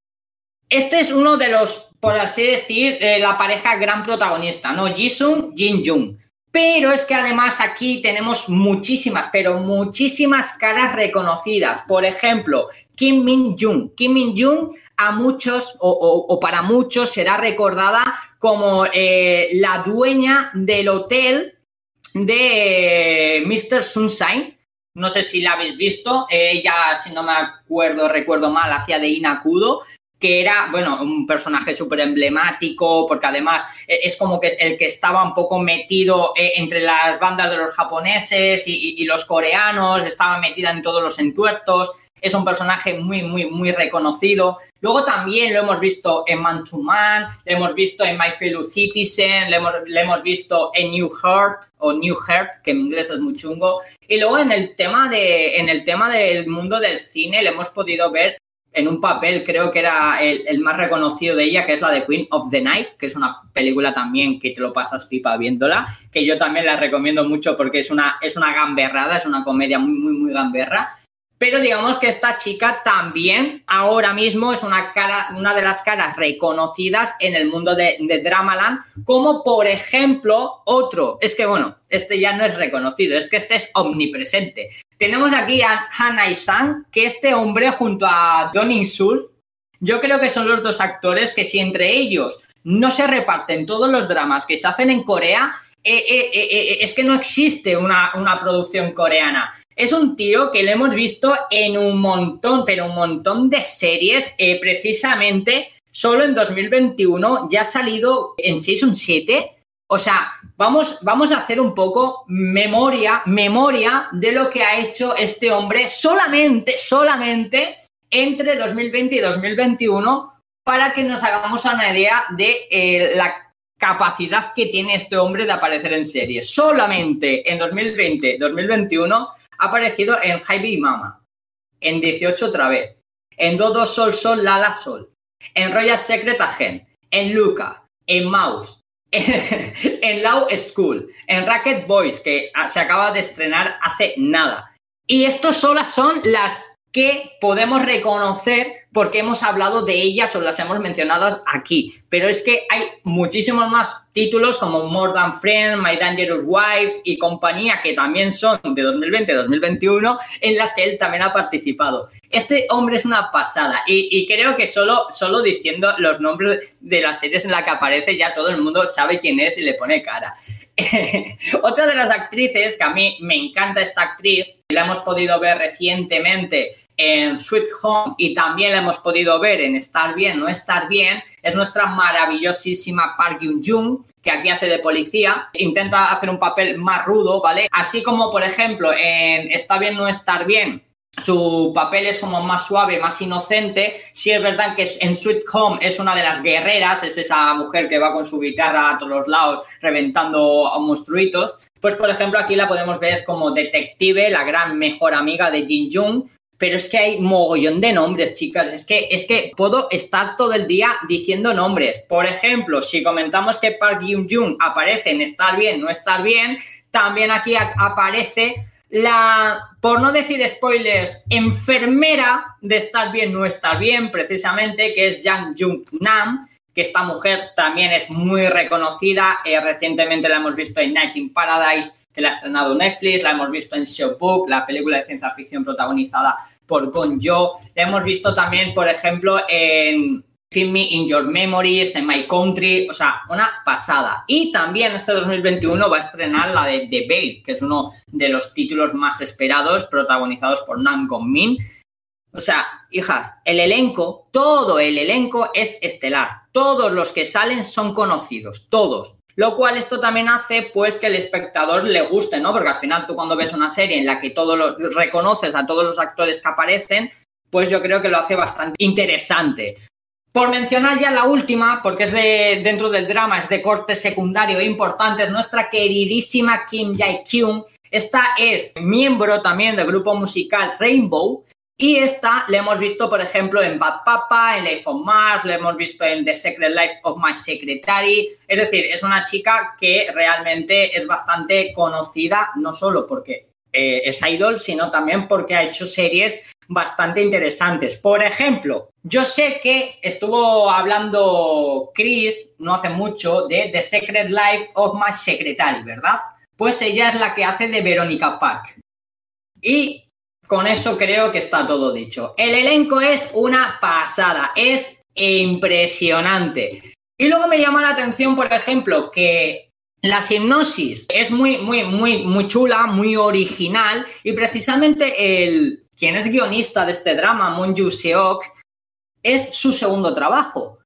Este es uno de los, por así decir, eh, la pareja gran protagonista, ¿no? Jisung, Jin Jung. Pero es que además aquí tenemos muchísimas, pero muchísimas caras reconocidas. Por ejemplo, Kim Min Jung. Kim Min Jung a muchos o, para muchos será recordada como eh, la dueña del hotel de Mr. Sunshine. No sé si la habéis visto. Ella, si no me acuerdo, recuerdo mal, hacía de Inakudo que era, bueno, un personaje súper emblemático, porque además e, es como que el que estaba un poco metido eh, entre las bandas de los japoneses y, los coreanos, estaba metida en todos los entuertos, es un personaje muy, muy, muy reconocido. Luego también lo hemos visto en Man to Man, lo hemos visto en My Fellow Citizen, lo hemos, lo hemos visto en New Heart o New Heart, que en inglés es muy chungo. Y luego en el tema de, en el tema del mundo del cine, le hemos podido ver en un papel, creo que era el, más reconocido de ella, que es la de Queen of the Night, que es una película también que te lo pasas pipa viéndola, que yo también la recomiendo mucho porque es una, es una gamberrada, es una comedia muy, muy, muy gamberra. Pero digamos que esta chica también ahora mismo es una, cara, una de las caras reconocidas en el mundo de, de Dramaland, como por ejemplo otro, es que bueno, este ya no es reconocido, es que este es omnipresente. Tenemos aquí a Hanai San, que este hombre junto a Don Insul, yo creo que son los dos actores que si entre ellos no se reparten todos los dramas que se hacen en Corea, eh, eh, eh, es que no existe una, una producción coreana. Es un tío que lo hemos visto en un montón, pero un montón de series, precisamente solo en 2021 ya ha salido en Season 7 o sea, vamos, vamos a hacer un poco memoria, memoria de lo que ha hecho este hombre solamente, solamente entre 2020 y 2021 para que nos hagamos una idea de la capacidad que tiene este hombre de aparecer en series. Solamente en 2020-2021 ha aparecido en Jaime y Mama, en 18 otra vez, en Dodo Sol Sol Lala Sol, en Royal Secret Agent, en Luca, en Mouse, (laughs) en Law School, en Racket Boys, que se acaba de estrenar hace nada. Y estos solas son las que podemos reconocer porque hemos hablado de ellas o las hemos mencionado aquí. Pero es que hay muchísimos más títulos como More Than Friend, My Dangerous Wife y compañía que también son de 2020-2021 en las que él también ha participado. Este hombre es una pasada y, creo que solo, solo diciendo los nombres de las series en las que aparece ya todo el mundo sabe quién es y le pone cara. (laughs) Otra de las actrices que a mí me encanta esta actriz, la hemos podido ver recientemente en Sweet Home y también la hemos podido ver en Estar Bien, No Estar Bien, es nuestra maravillosísima Park Yoon-jung, que aquí hace de policía, intenta hacer un papel más rudo, ¿vale? Así como, por ejemplo, en Está Bien, No Estar Bien, su papel es como más suave, más inocente. Sí es verdad que en Sweet Home es una de las guerreras, es esa mujer que va con su guitarra a todos los lados reventando a monstruitos. Pues por ejemplo aquí la podemos ver como detective, la gran mejor amiga de Jin Jung. Pero es que hay mogollón de nombres, chicas. Es que, es que puedo estar todo el día diciendo nombres. Por ejemplo, si comentamos que Park Yoon Jung aparece en estar bien, no estar bien, también aquí aparece la, por no decir spoilers, enfermera de estar bien, no estar bien, precisamente, que es Jang Jung Nam, que esta mujer también es muy reconocida. Eh, recientemente la hemos visto en Night in Paradise, la ha estrenado Netflix, la hemos visto en Book, la película de ciencia ficción protagonizada por Gon Jo. La hemos visto también, por ejemplo, en Film Me in Your Memories, en My Country, o sea, una pasada. Y también este 2021 va a estrenar la de The Veil, que es uno de los títulos más esperados, protagonizados por Nam Gong Min. O sea, hijas, el elenco, todo el elenco es estelar. Todos los que salen son conocidos, todos. Lo cual esto también hace pues que el espectador le guste, ¿no? Porque al final tú cuando ves una serie en la que todos los, reconoces a todos los actores que aparecen, pues yo creo que lo hace bastante interesante. Por mencionar ya la última, porque es de dentro del drama, es de corte secundario e importante, es nuestra queridísima Kim Jae-kyung. Esta es miembro también del grupo musical Rainbow. Y esta la hemos visto, por ejemplo, en Bad Papa, en Life of Mars, la hemos visto en The Secret Life of My Secretary. Es decir, es una chica que realmente es bastante conocida, no solo porque eh, es idol, sino también porque ha hecho series bastante interesantes. Por ejemplo, yo sé que estuvo hablando Chris no hace mucho de The Secret Life of My Secretary, ¿verdad? Pues ella es la que hace de Verónica Park. Y con eso creo que está todo dicho. El elenco es una pasada, es impresionante. Y luego me llama la atención, por ejemplo, que la hipnosis es muy, muy, muy, muy chula, muy original y precisamente el, quien es guionista de este drama, Monju Seok, es su segundo trabajo.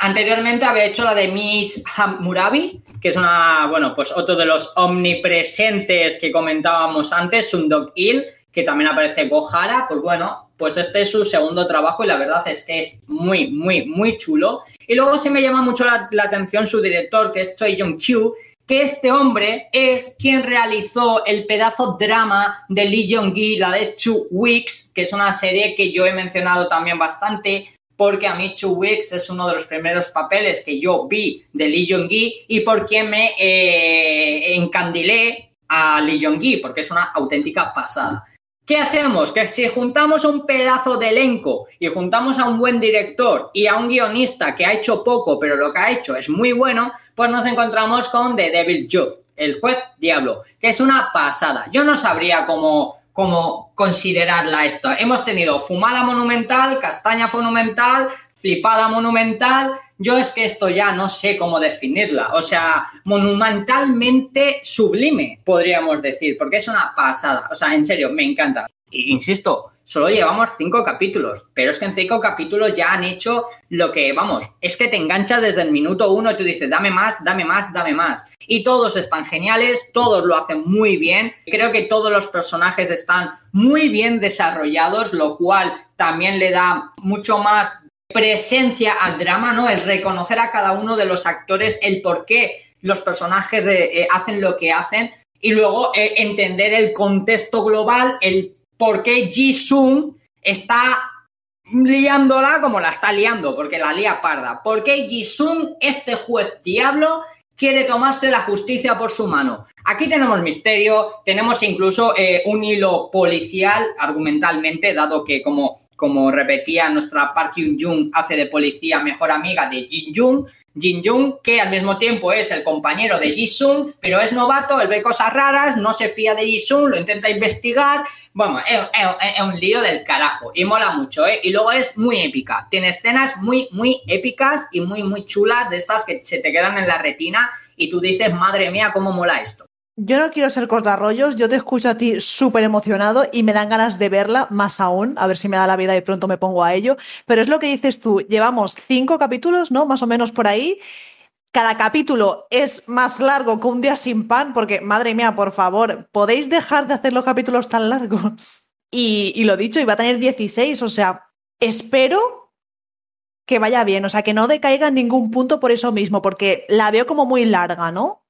Anteriormente había hecho la de Miss Hammurabi, que es una, bueno, pues otro de los omnipresentes que comentábamos antes, Sundok Il, que también aparece Gohara, pues bueno, pues este es su segundo trabajo y la verdad es que es muy, muy, muy chulo. Y luego sí me llama mucho la, atención su director, que es Choi Jong Kyu, que este hombre es quien realizó el pedazo drama de Lee Jong-gi, la de Two Weeks, que es una serie que yo he mencionado también bastante, porque a mí Two Weeks es uno de los primeros papeles que yo vi de Lee Jong-gi y por quien me eh, encandilé a Lee Jong-gi, porque es una auténtica pasada. ¿Qué hacemos? Que si juntamos un pedazo de elenco y juntamos a un buen director y a un guionista que ha hecho poco, pero lo que ha hecho es muy bueno, pues nos encontramos con The Devil Judge, el juez diablo, que es una pasada. Yo no sabría cómo, cómo considerarla esto. Hemos tenido fumada monumental, castaña monumental, flipada monumental. Yo es que esto ya no sé cómo definirla. O sea, monumentalmente sublime, podríamos decir, porque es una pasada. O sea, en serio, me encanta. Insisto, solo llevamos cinco capítulos, pero es que en cinco capítulos ya han hecho lo que, vamos, es que te engancha desde el minuto uno y tú dices, dame más, dame más, dame más. Y todos están geniales, todos lo hacen muy bien. Creo que todos los personajes están muy bien desarrollados, lo cual también le da mucho más presencia al drama, ¿no? El reconocer a cada uno de los actores, el por qué los personajes eh, hacen lo que hacen y luego eh, entender el contexto global, el por qué Ji-Sung está liándola como la está liando, porque la lía parda. ¿Por qué Ji-Sung, este juez diablo, quiere tomarse la justicia por su mano? Aquí tenemos misterio, tenemos incluso eh, un hilo policial argumentalmente, dado que como como repetía nuestra Park Hyun Jung, hace de policía mejor amiga de Jin Jung. Jin Jung, que al mismo tiempo es el compañero de Ji Sung, pero es novato, él ve cosas raras, no se fía de Ji Sung, lo intenta investigar. Bueno, es, un lío del carajo y mola mucho, ¿eh? Y luego es muy épica. Tiene escenas muy, muy épicas y muy, muy chulas de estas que se te quedan en la retina y tú dices, madre mía, cómo mola esto. Yo no quiero ser cortarrollos, yo te escucho a ti súper emocionado y me dan ganas de verla más aún, a ver si me da la vida y pronto me pongo a ello. Pero es lo que dices tú, llevamos cinco capítulos, ¿no? Más o menos por ahí. Cada capítulo es más largo que un día sin pan, porque madre mía, por favor, ¿podéis dejar de hacer los capítulos tan largos? y, y lo dicho, iba a tener 16, o sea, espero que vaya bien, o sea, que no decaiga en ningún punto por eso mismo, porque la veo como muy larga, ¿no?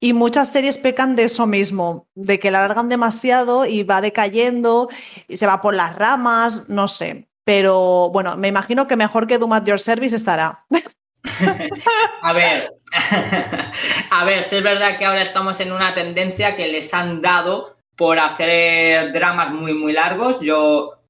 Y muchas series pecan de eso mismo, de que la alargan demasiado y va decayendo y se va por las ramas, no sé. Pero bueno, me imagino que mejor que Doom at Your Service estará. (laughs) a ver, (laughs) a ver, si es verdad que ahora estamos en una tendencia que les han dado por hacer dramas muy, muy largos. Yo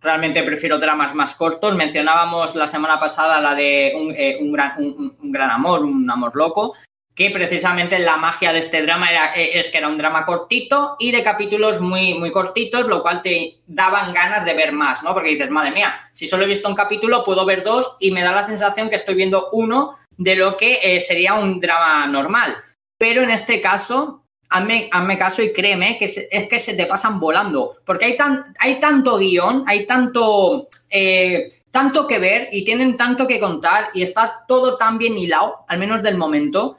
realmente prefiero dramas más cortos. Mencionábamos la semana pasada la de un, eh, gran, un, gran, amor, un amor loco, que precisamente la magia de este drama era, eh, es que era un drama cortito y de capítulos muy, muy cortitos, lo cual te daban ganas de ver más, ¿no? Porque dices, madre mía, si solo he visto un capítulo, puedo ver dos y me da la sensación que estoy viendo uno de lo que eh, sería un drama normal. Pero en este caso, hazme, hazme caso y créeme que es que se te pasan volando, porque hay, tan, hay tanto guion, hay tanto, eh, tanto que ver y tienen tanto que contar y está todo tan bien hilado, al menos del momento,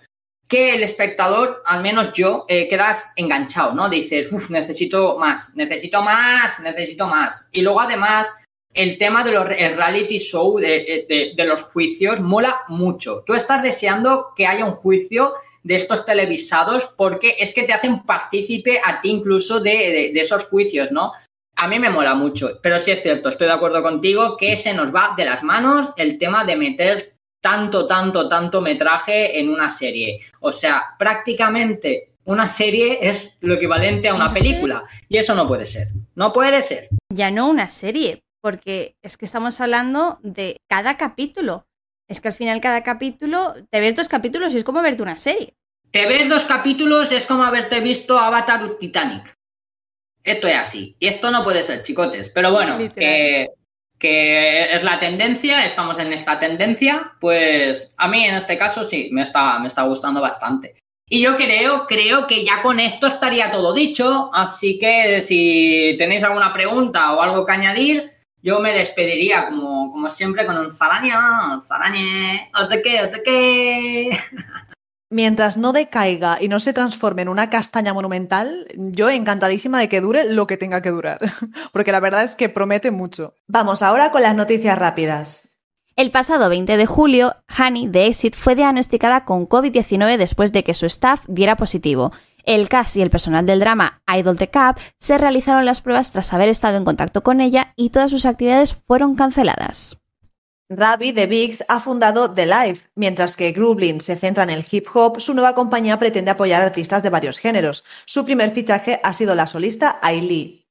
que el espectador, al menos yo, eh, quedas enganchado, ¿no? Dices, uff, necesito más, necesito más, necesito más. Y luego además, el tema de los reality show, de, de, los juicios, mola mucho. Tú estás deseando que haya un juicio de estos televisados porque es que te hacen partícipe a ti incluso de, de, esos juicios, ¿no? A mí me mola mucho, pero sí es cierto, estoy de acuerdo contigo que se nos va de las manos el tema de meter tanto, tanto, tanto metraje en una serie. O sea, prácticamente una serie es lo equivalente a una película. Y eso no puede ser. No puede ser. Ya no una serie, porque es que estamos hablando de cada capítulo. Es que al final cada capítulo, te ves dos capítulos y es como verte una serie. Te ves dos capítulos, es como haberte visto Avatar Titanic. Esto es así. Y esto no puede ser, chicotes. Pero bueno, que que es la tendencia, estamos en esta tendencia, pues a mí en este caso sí, me está, me está gustando bastante. Y yo creo, creo que ya con esto estaría todo dicho, así que si tenéis alguna pregunta o algo que añadir, yo me despediría como, como siempre con un zaraña, zarañe, qué, o qué. (laughs) mientras no decaiga y no se transforme en una castaña monumental, yo encantadísima de que dure lo que tenga que durar, (laughs) porque la verdad es que promete mucho. Vamos ahora con las noticias rápidas. El pasado 20 de julio, Honey de Exit fue diagnosticada con COVID-19 después de que su staff diera positivo. El cast y el personal del drama Idol the Cup se realizaron las pruebas tras haber estado en contacto con ella y todas sus actividades fueron canceladas. Ravi de Biggs ha fundado The Life, mientras que Grublin se centra en el hip hop, su nueva compañía pretende apoyar artistas de varios géneros. Su primer fichaje ha sido la solista Ai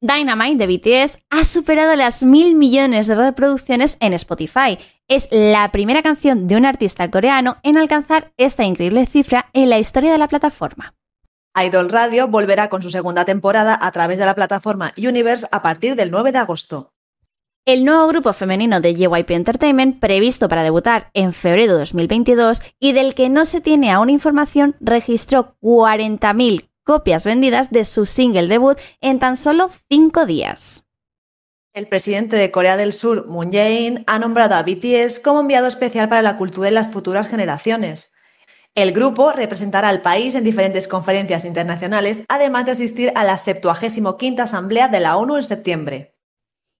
Dynamite de BTS ha superado las mil millones de reproducciones en Spotify. Es la primera canción de un artista coreano en alcanzar esta increíble cifra en la historia de la plataforma. Idol Radio volverá con su segunda temporada a través de la plataforma Universe a partir del 9 de agosto. El nuevo grupo femenino de JYP Entertainment, previsto para debutar en febrero de 2022 y del que no se tiene aún información, registró 40.000 copias vendidas de su single debut en tan solo 5 días. El presidente de Corea del Sur, Moon Jae-in, ha nombrado a BTS como enviado especial para la cultura y las futuras generaciones. El grupo representará al país en diferentes conferencias internacionales, además de asistir a la 75 Asamblea de la ONU en septiembre.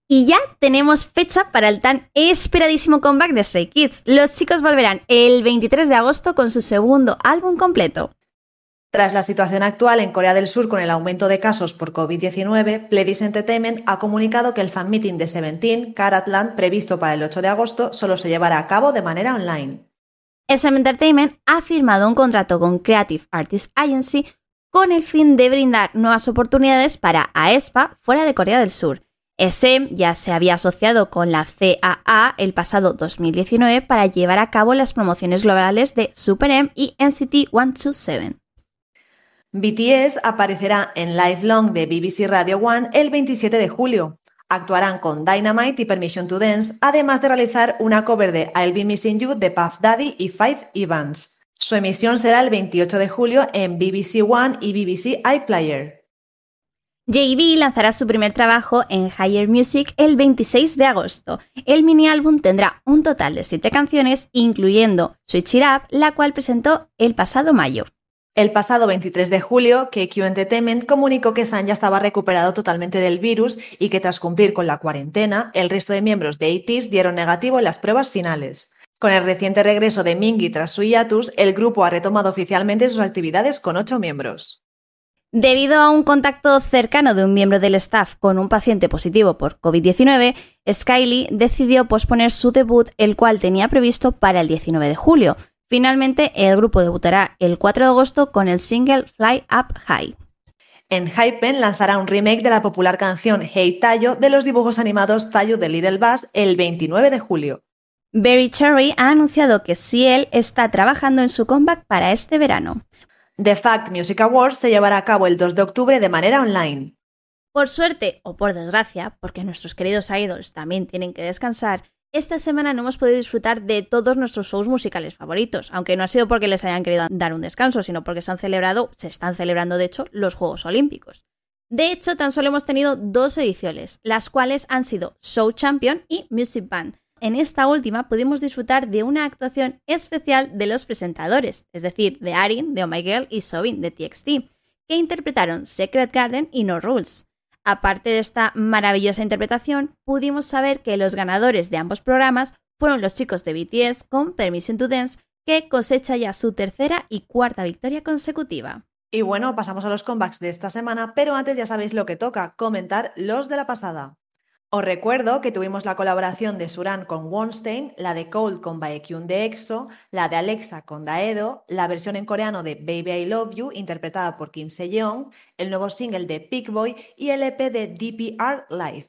Y ya tenemos fecha para el tan esperadísimo comeback de Stray Kids. Los chicos volverán el 23 de agosto con su segundo álbum completo. Tras la situación actual en Corea del Sur con el aumento de casos por COVID-19, Pledis Entertainment ha comunicado que el fan meeting de Seventeen, Caratland, previsto para el 8 de agosto, solo se llevará a cabo de manera online. SM Entertainment ha firmado un contrato con Creative Artists Agency con el fin de brindar nuevas oportunidades para AESPA fuera de Corea del Sur. SM ya se había asociado con la CAA el pasado 2019 para llevar a cabo las promociones globales de Super M y NCT 127. BTS aparecerá en Live Long de BBC Radio One el 27 de julio. Actuarán con Dynamite y Permission to Dance, además de realizar una cover de I'll Be Missing You de Puff Daddy y Faith Evans. Su emisión será el 28 de julio en BBC One y BBC iPlayer. JB lanzará su primer trabajo en Higher Music el 26 de agosto. El mini álbum tendrá un total de 7 canciones, incluyendo Switch It Up, la cual presentó el pasado mayo. El pasado 23 de julio, KQ Entertainment comunicó que San ya estaba recuperado totalmente del virus y que tras cumplir con la cuarentena, el resto de miembros de ATEEZ dieron negativo en las pruebas finales. Con el reciente regreso de Mingy tras su hiatus, el grupo ha retomado oficialmente sus actividades con ocho miembros. Debido a un contacto cercano de un miembro del staff con un paciente positivo por COVID-19, Skyly decidió posponer su debut, el cual tenía previsto para el 19 de julio. Finalmente, el grupo debutará el 4 de agosto con el single Fly Up High. En Hypen lanzará un remake de la popular canción Hey Tayo de los dibujos animados Tayo de Little Bass el 29 de julio. Berry Cherry ha anunciado que Ciel está trabajando en su comeback para este verano. The Fact Music Awards se llevará a cabo el 2 de octubre de manera online. Por suerte o por desgracia, porque nuestros queridos idols también tienen que descansar, esta semana no hemos podido disfrutar de todos nuestros shows musicales favoritos, aunque no ha sido porque les hayan querido dar un descanso, sino porque se han celebrado, se están celebrando de hecho, los Juegos Olímpicos. De hecho, tan solo hemos tenido dos ediciones, las cuales han sido Show Champion y Music Band, en esta última pudimos disfrutar de una actuación especial de los presentadores, es decir, de Arin, de Oh My Girl y Sobin, de TXT, que interpretaron Secret Garden y No Rules. Aparte de esta maravillosa interpretación, pudimos saber que los ganadores de ambos programas fueron los chicos de BTS con Permission to Dance, que cosecha ya su tercera y cuarta victoria consecutiva. Y bueno, pasamos a los comebacks de esta semana, pero antes ya sabéis lo que toca, comentar los de la pasada. Os recuerdo que tuvimos la colaboración de Suran con Wonstein, la de Cold con Baekhyun de EXO, la de Alexa con Daedo, la versión en coreano de Baby I Love You interpretada por Kim Se-yeon, el nuevo single de Big Boy y el EP de DPR Live.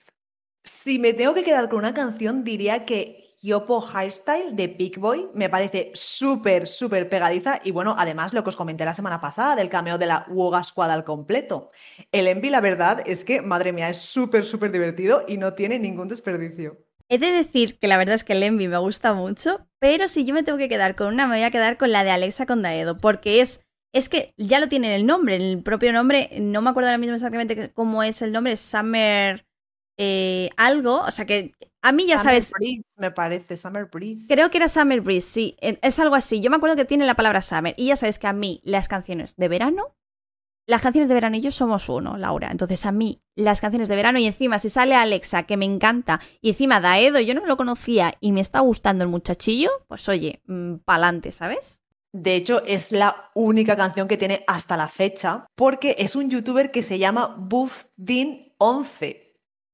Si me tengo que quedar con una canción diría que Hyopo Hairstyle de Big Boy me parece súper, súper pegadiza y bueno, además lo que os comenté la semana pasada del cameo de la Woga Squad al completo. El Envy, la verdad es que, madre mía, es súper, súper divertido y no tiene ningún desperdicio. He de decir que la verdad es que el Envy me gusta mucho, pero si yo me tengo que quedar con una, me voy a quedar con la de Alexa con Daedo, porque es es que ya lo tiene en el nombre, en el propio nombre, no me acuerdo ahora mismo exactamente cómo es el nombre, Summer eh, algo, o sea que a mí ya Summer sabes. Breeze, me parece, Summer Breeze. Creo que era Summer Breeze, sí, es algo así. Yo me acuerdo que tiene la palabra Summer y ya sabes que a mí las canciones de verano, las canciones de verano y yo somos uno, Laura. Entonces a mí las canciones de verano y encima si sale Alexa, que me encanta, y encima Daedo, yo no lo conocía y me está gustando el muchachillo, pues oye, mmm, pa'lante, ¿sabes? De hecho, es la única canción que tiene hasta la fecha, porque es un youtuber que se llama Buffdin11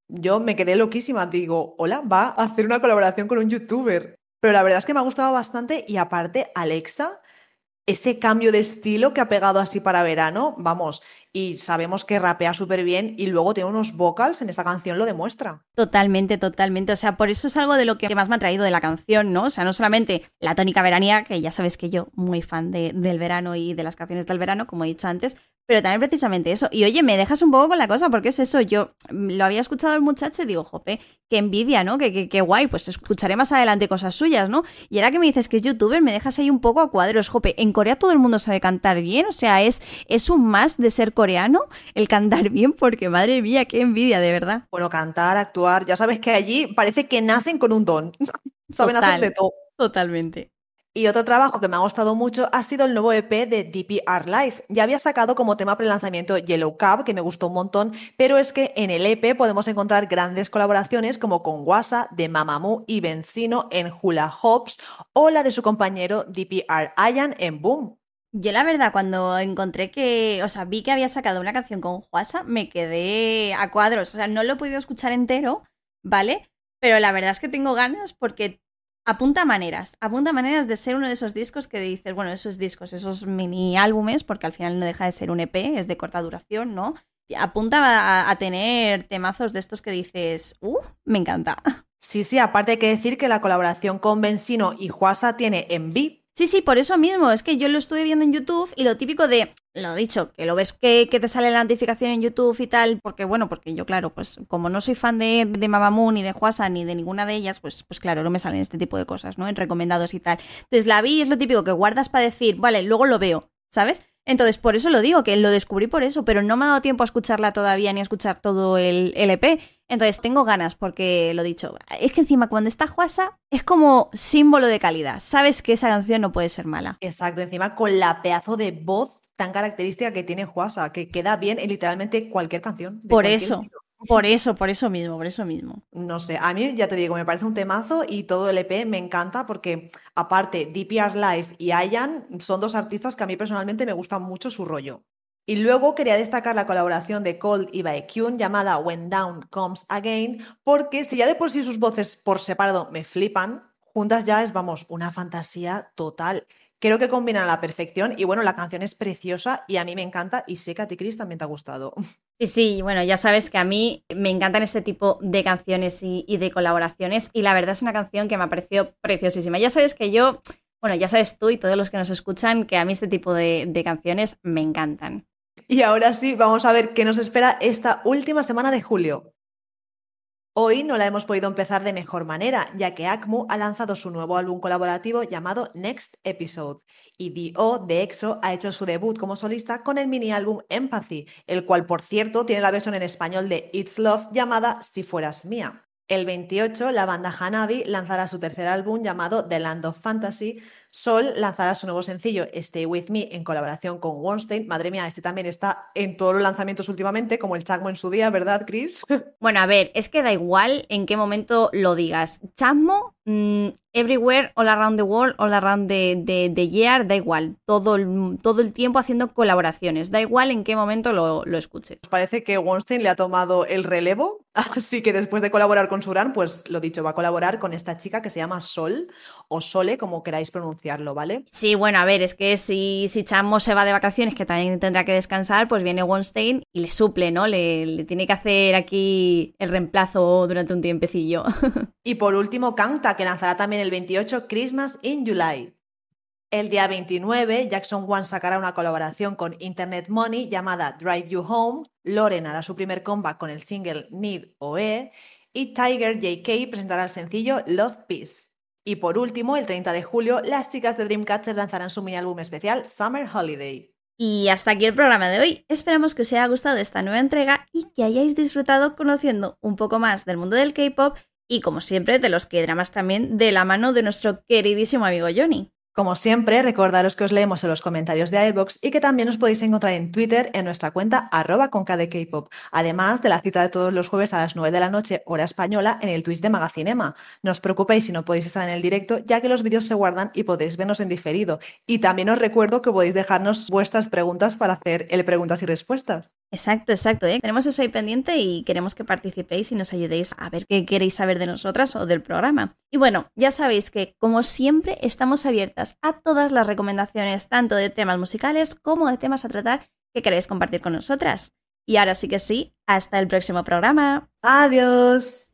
yo me quedé loquísima. Digo, hola, va a hacer una colaboración con un youtuber. Pero la verdad es que me ha gustado bastante y aparte, Alexa, ese cambio de estilo que ha pegado así para verano, vamos, y sabemos que rapea súper bien y luego tiene unos vocals en esta canción, lo demuestra. Totalmente, totalmente. O sea, por eso es algo de lo que más me ha traído de la canción, ¿no? O sea, no solamente la tónica veraniega, que ya sabes que yo, muy fan de, del verano y de las canciones del verano, como he dicho antes, pero también precisamente eso. Y oye, me dejas un poco con la cosa, porque es eso. Yo lo había escuchado el muchacho y digo, jope, qué envidia, ¿no? Qué, qué, guay. Pues escucharé más adelante cosas suyas, ¿no? Y ahora que me dices que es youtuber, me dejas ahí un poco a cuadros. Jope, en Corea todo el mundo sabe cantar bien. O sea, es, es un más de ser coreano el cantar bien, porque madre mía, qué envidia, de verdad. Bueno, cantar, actuar. Ya sabes que allí parece que nacen con un don. (laughs) Saben hacer de todo. Totalmente. Y otro trabajo que me ha gustado mucho ha sido el nuevo EP de DPR Live. Ya había sacado como tema prelanzamiento Yellow Cab, que me gustó un montón, pero es que en el EP podemos encontrar grandes colaboraciones como con Wasa, de Mamamoo y Benzino en Hula Hops o la de su compañero DPR Ayan en Boom. Yo la verdad, cuando encontré que, o sea, vi que había sacado una canción con Wasa, me quedé a cuadros. O sea, no lo he podido escuchar entero, ¿vale? Pero la verdad es que tengo ganas porque apunta maneras, apunta maneras de ser uno de esos discos que dices, bueno, esos discos, esos mini álbumes, porque al final no deja de ser un EP, es de corta duración, ¿no? Apunta a, a tener temazos de estos que dices, uh, me encanta. Sí, sí, aparte hay que decir que la colaboración con Benzino y Juasa tiene en VIP. Sí, sí, por eso mismo, es que yo lo estuve viendo en YouTube y lo típico de, lo dicho, que lo ves que, que, te sale la notificación en YouTube y tal, porque bueno, porque yo claro, pues como no soy fan de, de Mamamoo ni de Huasa ni de ninguna de ellas, pues, pues claro, no me salen este tipo de cosas, ¿no? En recomendados y tal. Entonces la vi y es lo típico que guardas para decir, vale, luego lo veo, ¿sabes? Entonces, por eso lo digo, que lo descubrí por eso, pero no me ha dado tiempo a escucharla todavía ni a escuchar todo el LP. Entonces, tengo ganas, porque lo dicho, es que encima cuando está Juasa es como símbolo de calidad. Sabes que esa canción no puede ser mala. Exacto, encima con la pedazo de voz tan característica que tiene Juasa, que queda bien en literalmente cualquier canción. Por eso. Por eso, por eso mismo, por eso mismo. No sé, a mí ya te digo, me parece un temazo y todo el EP me encanta porque aparte DPR Live y Ayan son dos artistas que a mí personalmente me gustan mucho su rollo. Y luego quería destacar la colaboración de Cold y Baekhyun llamada When Down Comes Again, porque si ya de por sí sus voces por separado me flipan, juntas ya es, vamos, una fantasía total. Creo que combinan a la perfección y bueno, la canción es preciosa y a mí me encanta y sé que a ti, Chris, también te ha gustado. (laughs) Sí, sí, bueno, ya sabes que a mí me encantan este tipo de canciones y, y, de colaboraciones y la verdad es una canción que me ha parecido preciosísima. Ya sabes que yo, bueno, ya sabes tú y todos los que nos escuchan que a mí este tipo de, de canciones me encantan. Y ahora sí, vamos a ver qué nos espera esta última semana de julio. Hoy no la hemos podido empezar de mejor manera, ya que ACMU ha lanzado su nuevo álbum colaborativo llamado Next Episode, y D.O. de EXO ha hecho su debut como solista con el mini álbum Empathy, el cual por cierto tiene la versión en español de It's Love llamada Si fueras mía. El 28, la banda Hanabi lanzará su tercer álbum llamado The Land of Fantasy, Sol lanzará su nuevo sencillo Stay With Me en colaboración con Wonstein. Madre mía, este también está en todos los lanzamientos últimamente, como el Chasmo en su día, ¿verdad, Chris? (laughs) Bueno, a ver, es que da igual en qué momento lo digas. Chasmo, mmm, everywhere, all around the world, all around the, the, the year, da igual. Todo el, todo el, tiempo haciendo colaboraciones. Da igual en qué momento lo, lo escuches. Parece que Wonstein le ha tomado el relevo, (laughs) así que después de colaborar con Suran, pues lo dicho, va a colaborar con esta chica que se llama Sol o Sole, como queráis pronunciarlo, ¿vale? Sí, bueno, a ver, es que si, si Chamo se va de vacaciones, que también tendrá que descansar, pues viene Wonstein y le suple, ¿no? Le, le tiene que hacer aquí el reemplazo durante un tiempecillo. (laughs) y por último, Que lanzará también el 28 Christmas in July. El día 29, Jackson One sacará una colaboración con Internet Money llamada Drive You Home, Loren hará su primer comeback con el single Need OE y Tiger JK presentará el sencillo Love Peace. Y por último, el 30 de julio, las chicas de Dreamcatcher lanzarán su mini álbum especial Summer Holiday. Y hasta aquí el programa de hoy. Esperamos que os haya gustado esta nueva entrega y que hayáis disfrutado conociendo un poco más del mundo del K-pop y, como siempre, de los K-dramas también de la mano de nuestro queridísimo amigo Johnny. Como siempre, recordaros que os leemos en los comentarios de iVoox y que también os podéis encontrar en Twitter en nuestra cuenta arroba con K-pop, además de la cita de todos los jueves a las 9 de la noche, hora española, en el Twitch de Magacinema. No os preocupéis si no podéis estar en el directo, ya que los vídeos se guardan y podéis vernos en diferido. Y también os recuerdo que podéis dejarnos vuestras preguntas para hacer el preguntas y respuestas. Exacto, exacto. ¿eh? Tenemos eso ahí pendiente y queremos que participéis y nos ayudéis a ver qué queréis saber de nosotras o del programa. Y bueno, ya sabéis que, como siempre, estamos abiertas a todas las recomendaciones, tanto de temas musicales como de temas a tratar que queréis compartir con nosotras. Y ahora sí que sí, hasta el próximo programa. Adiós.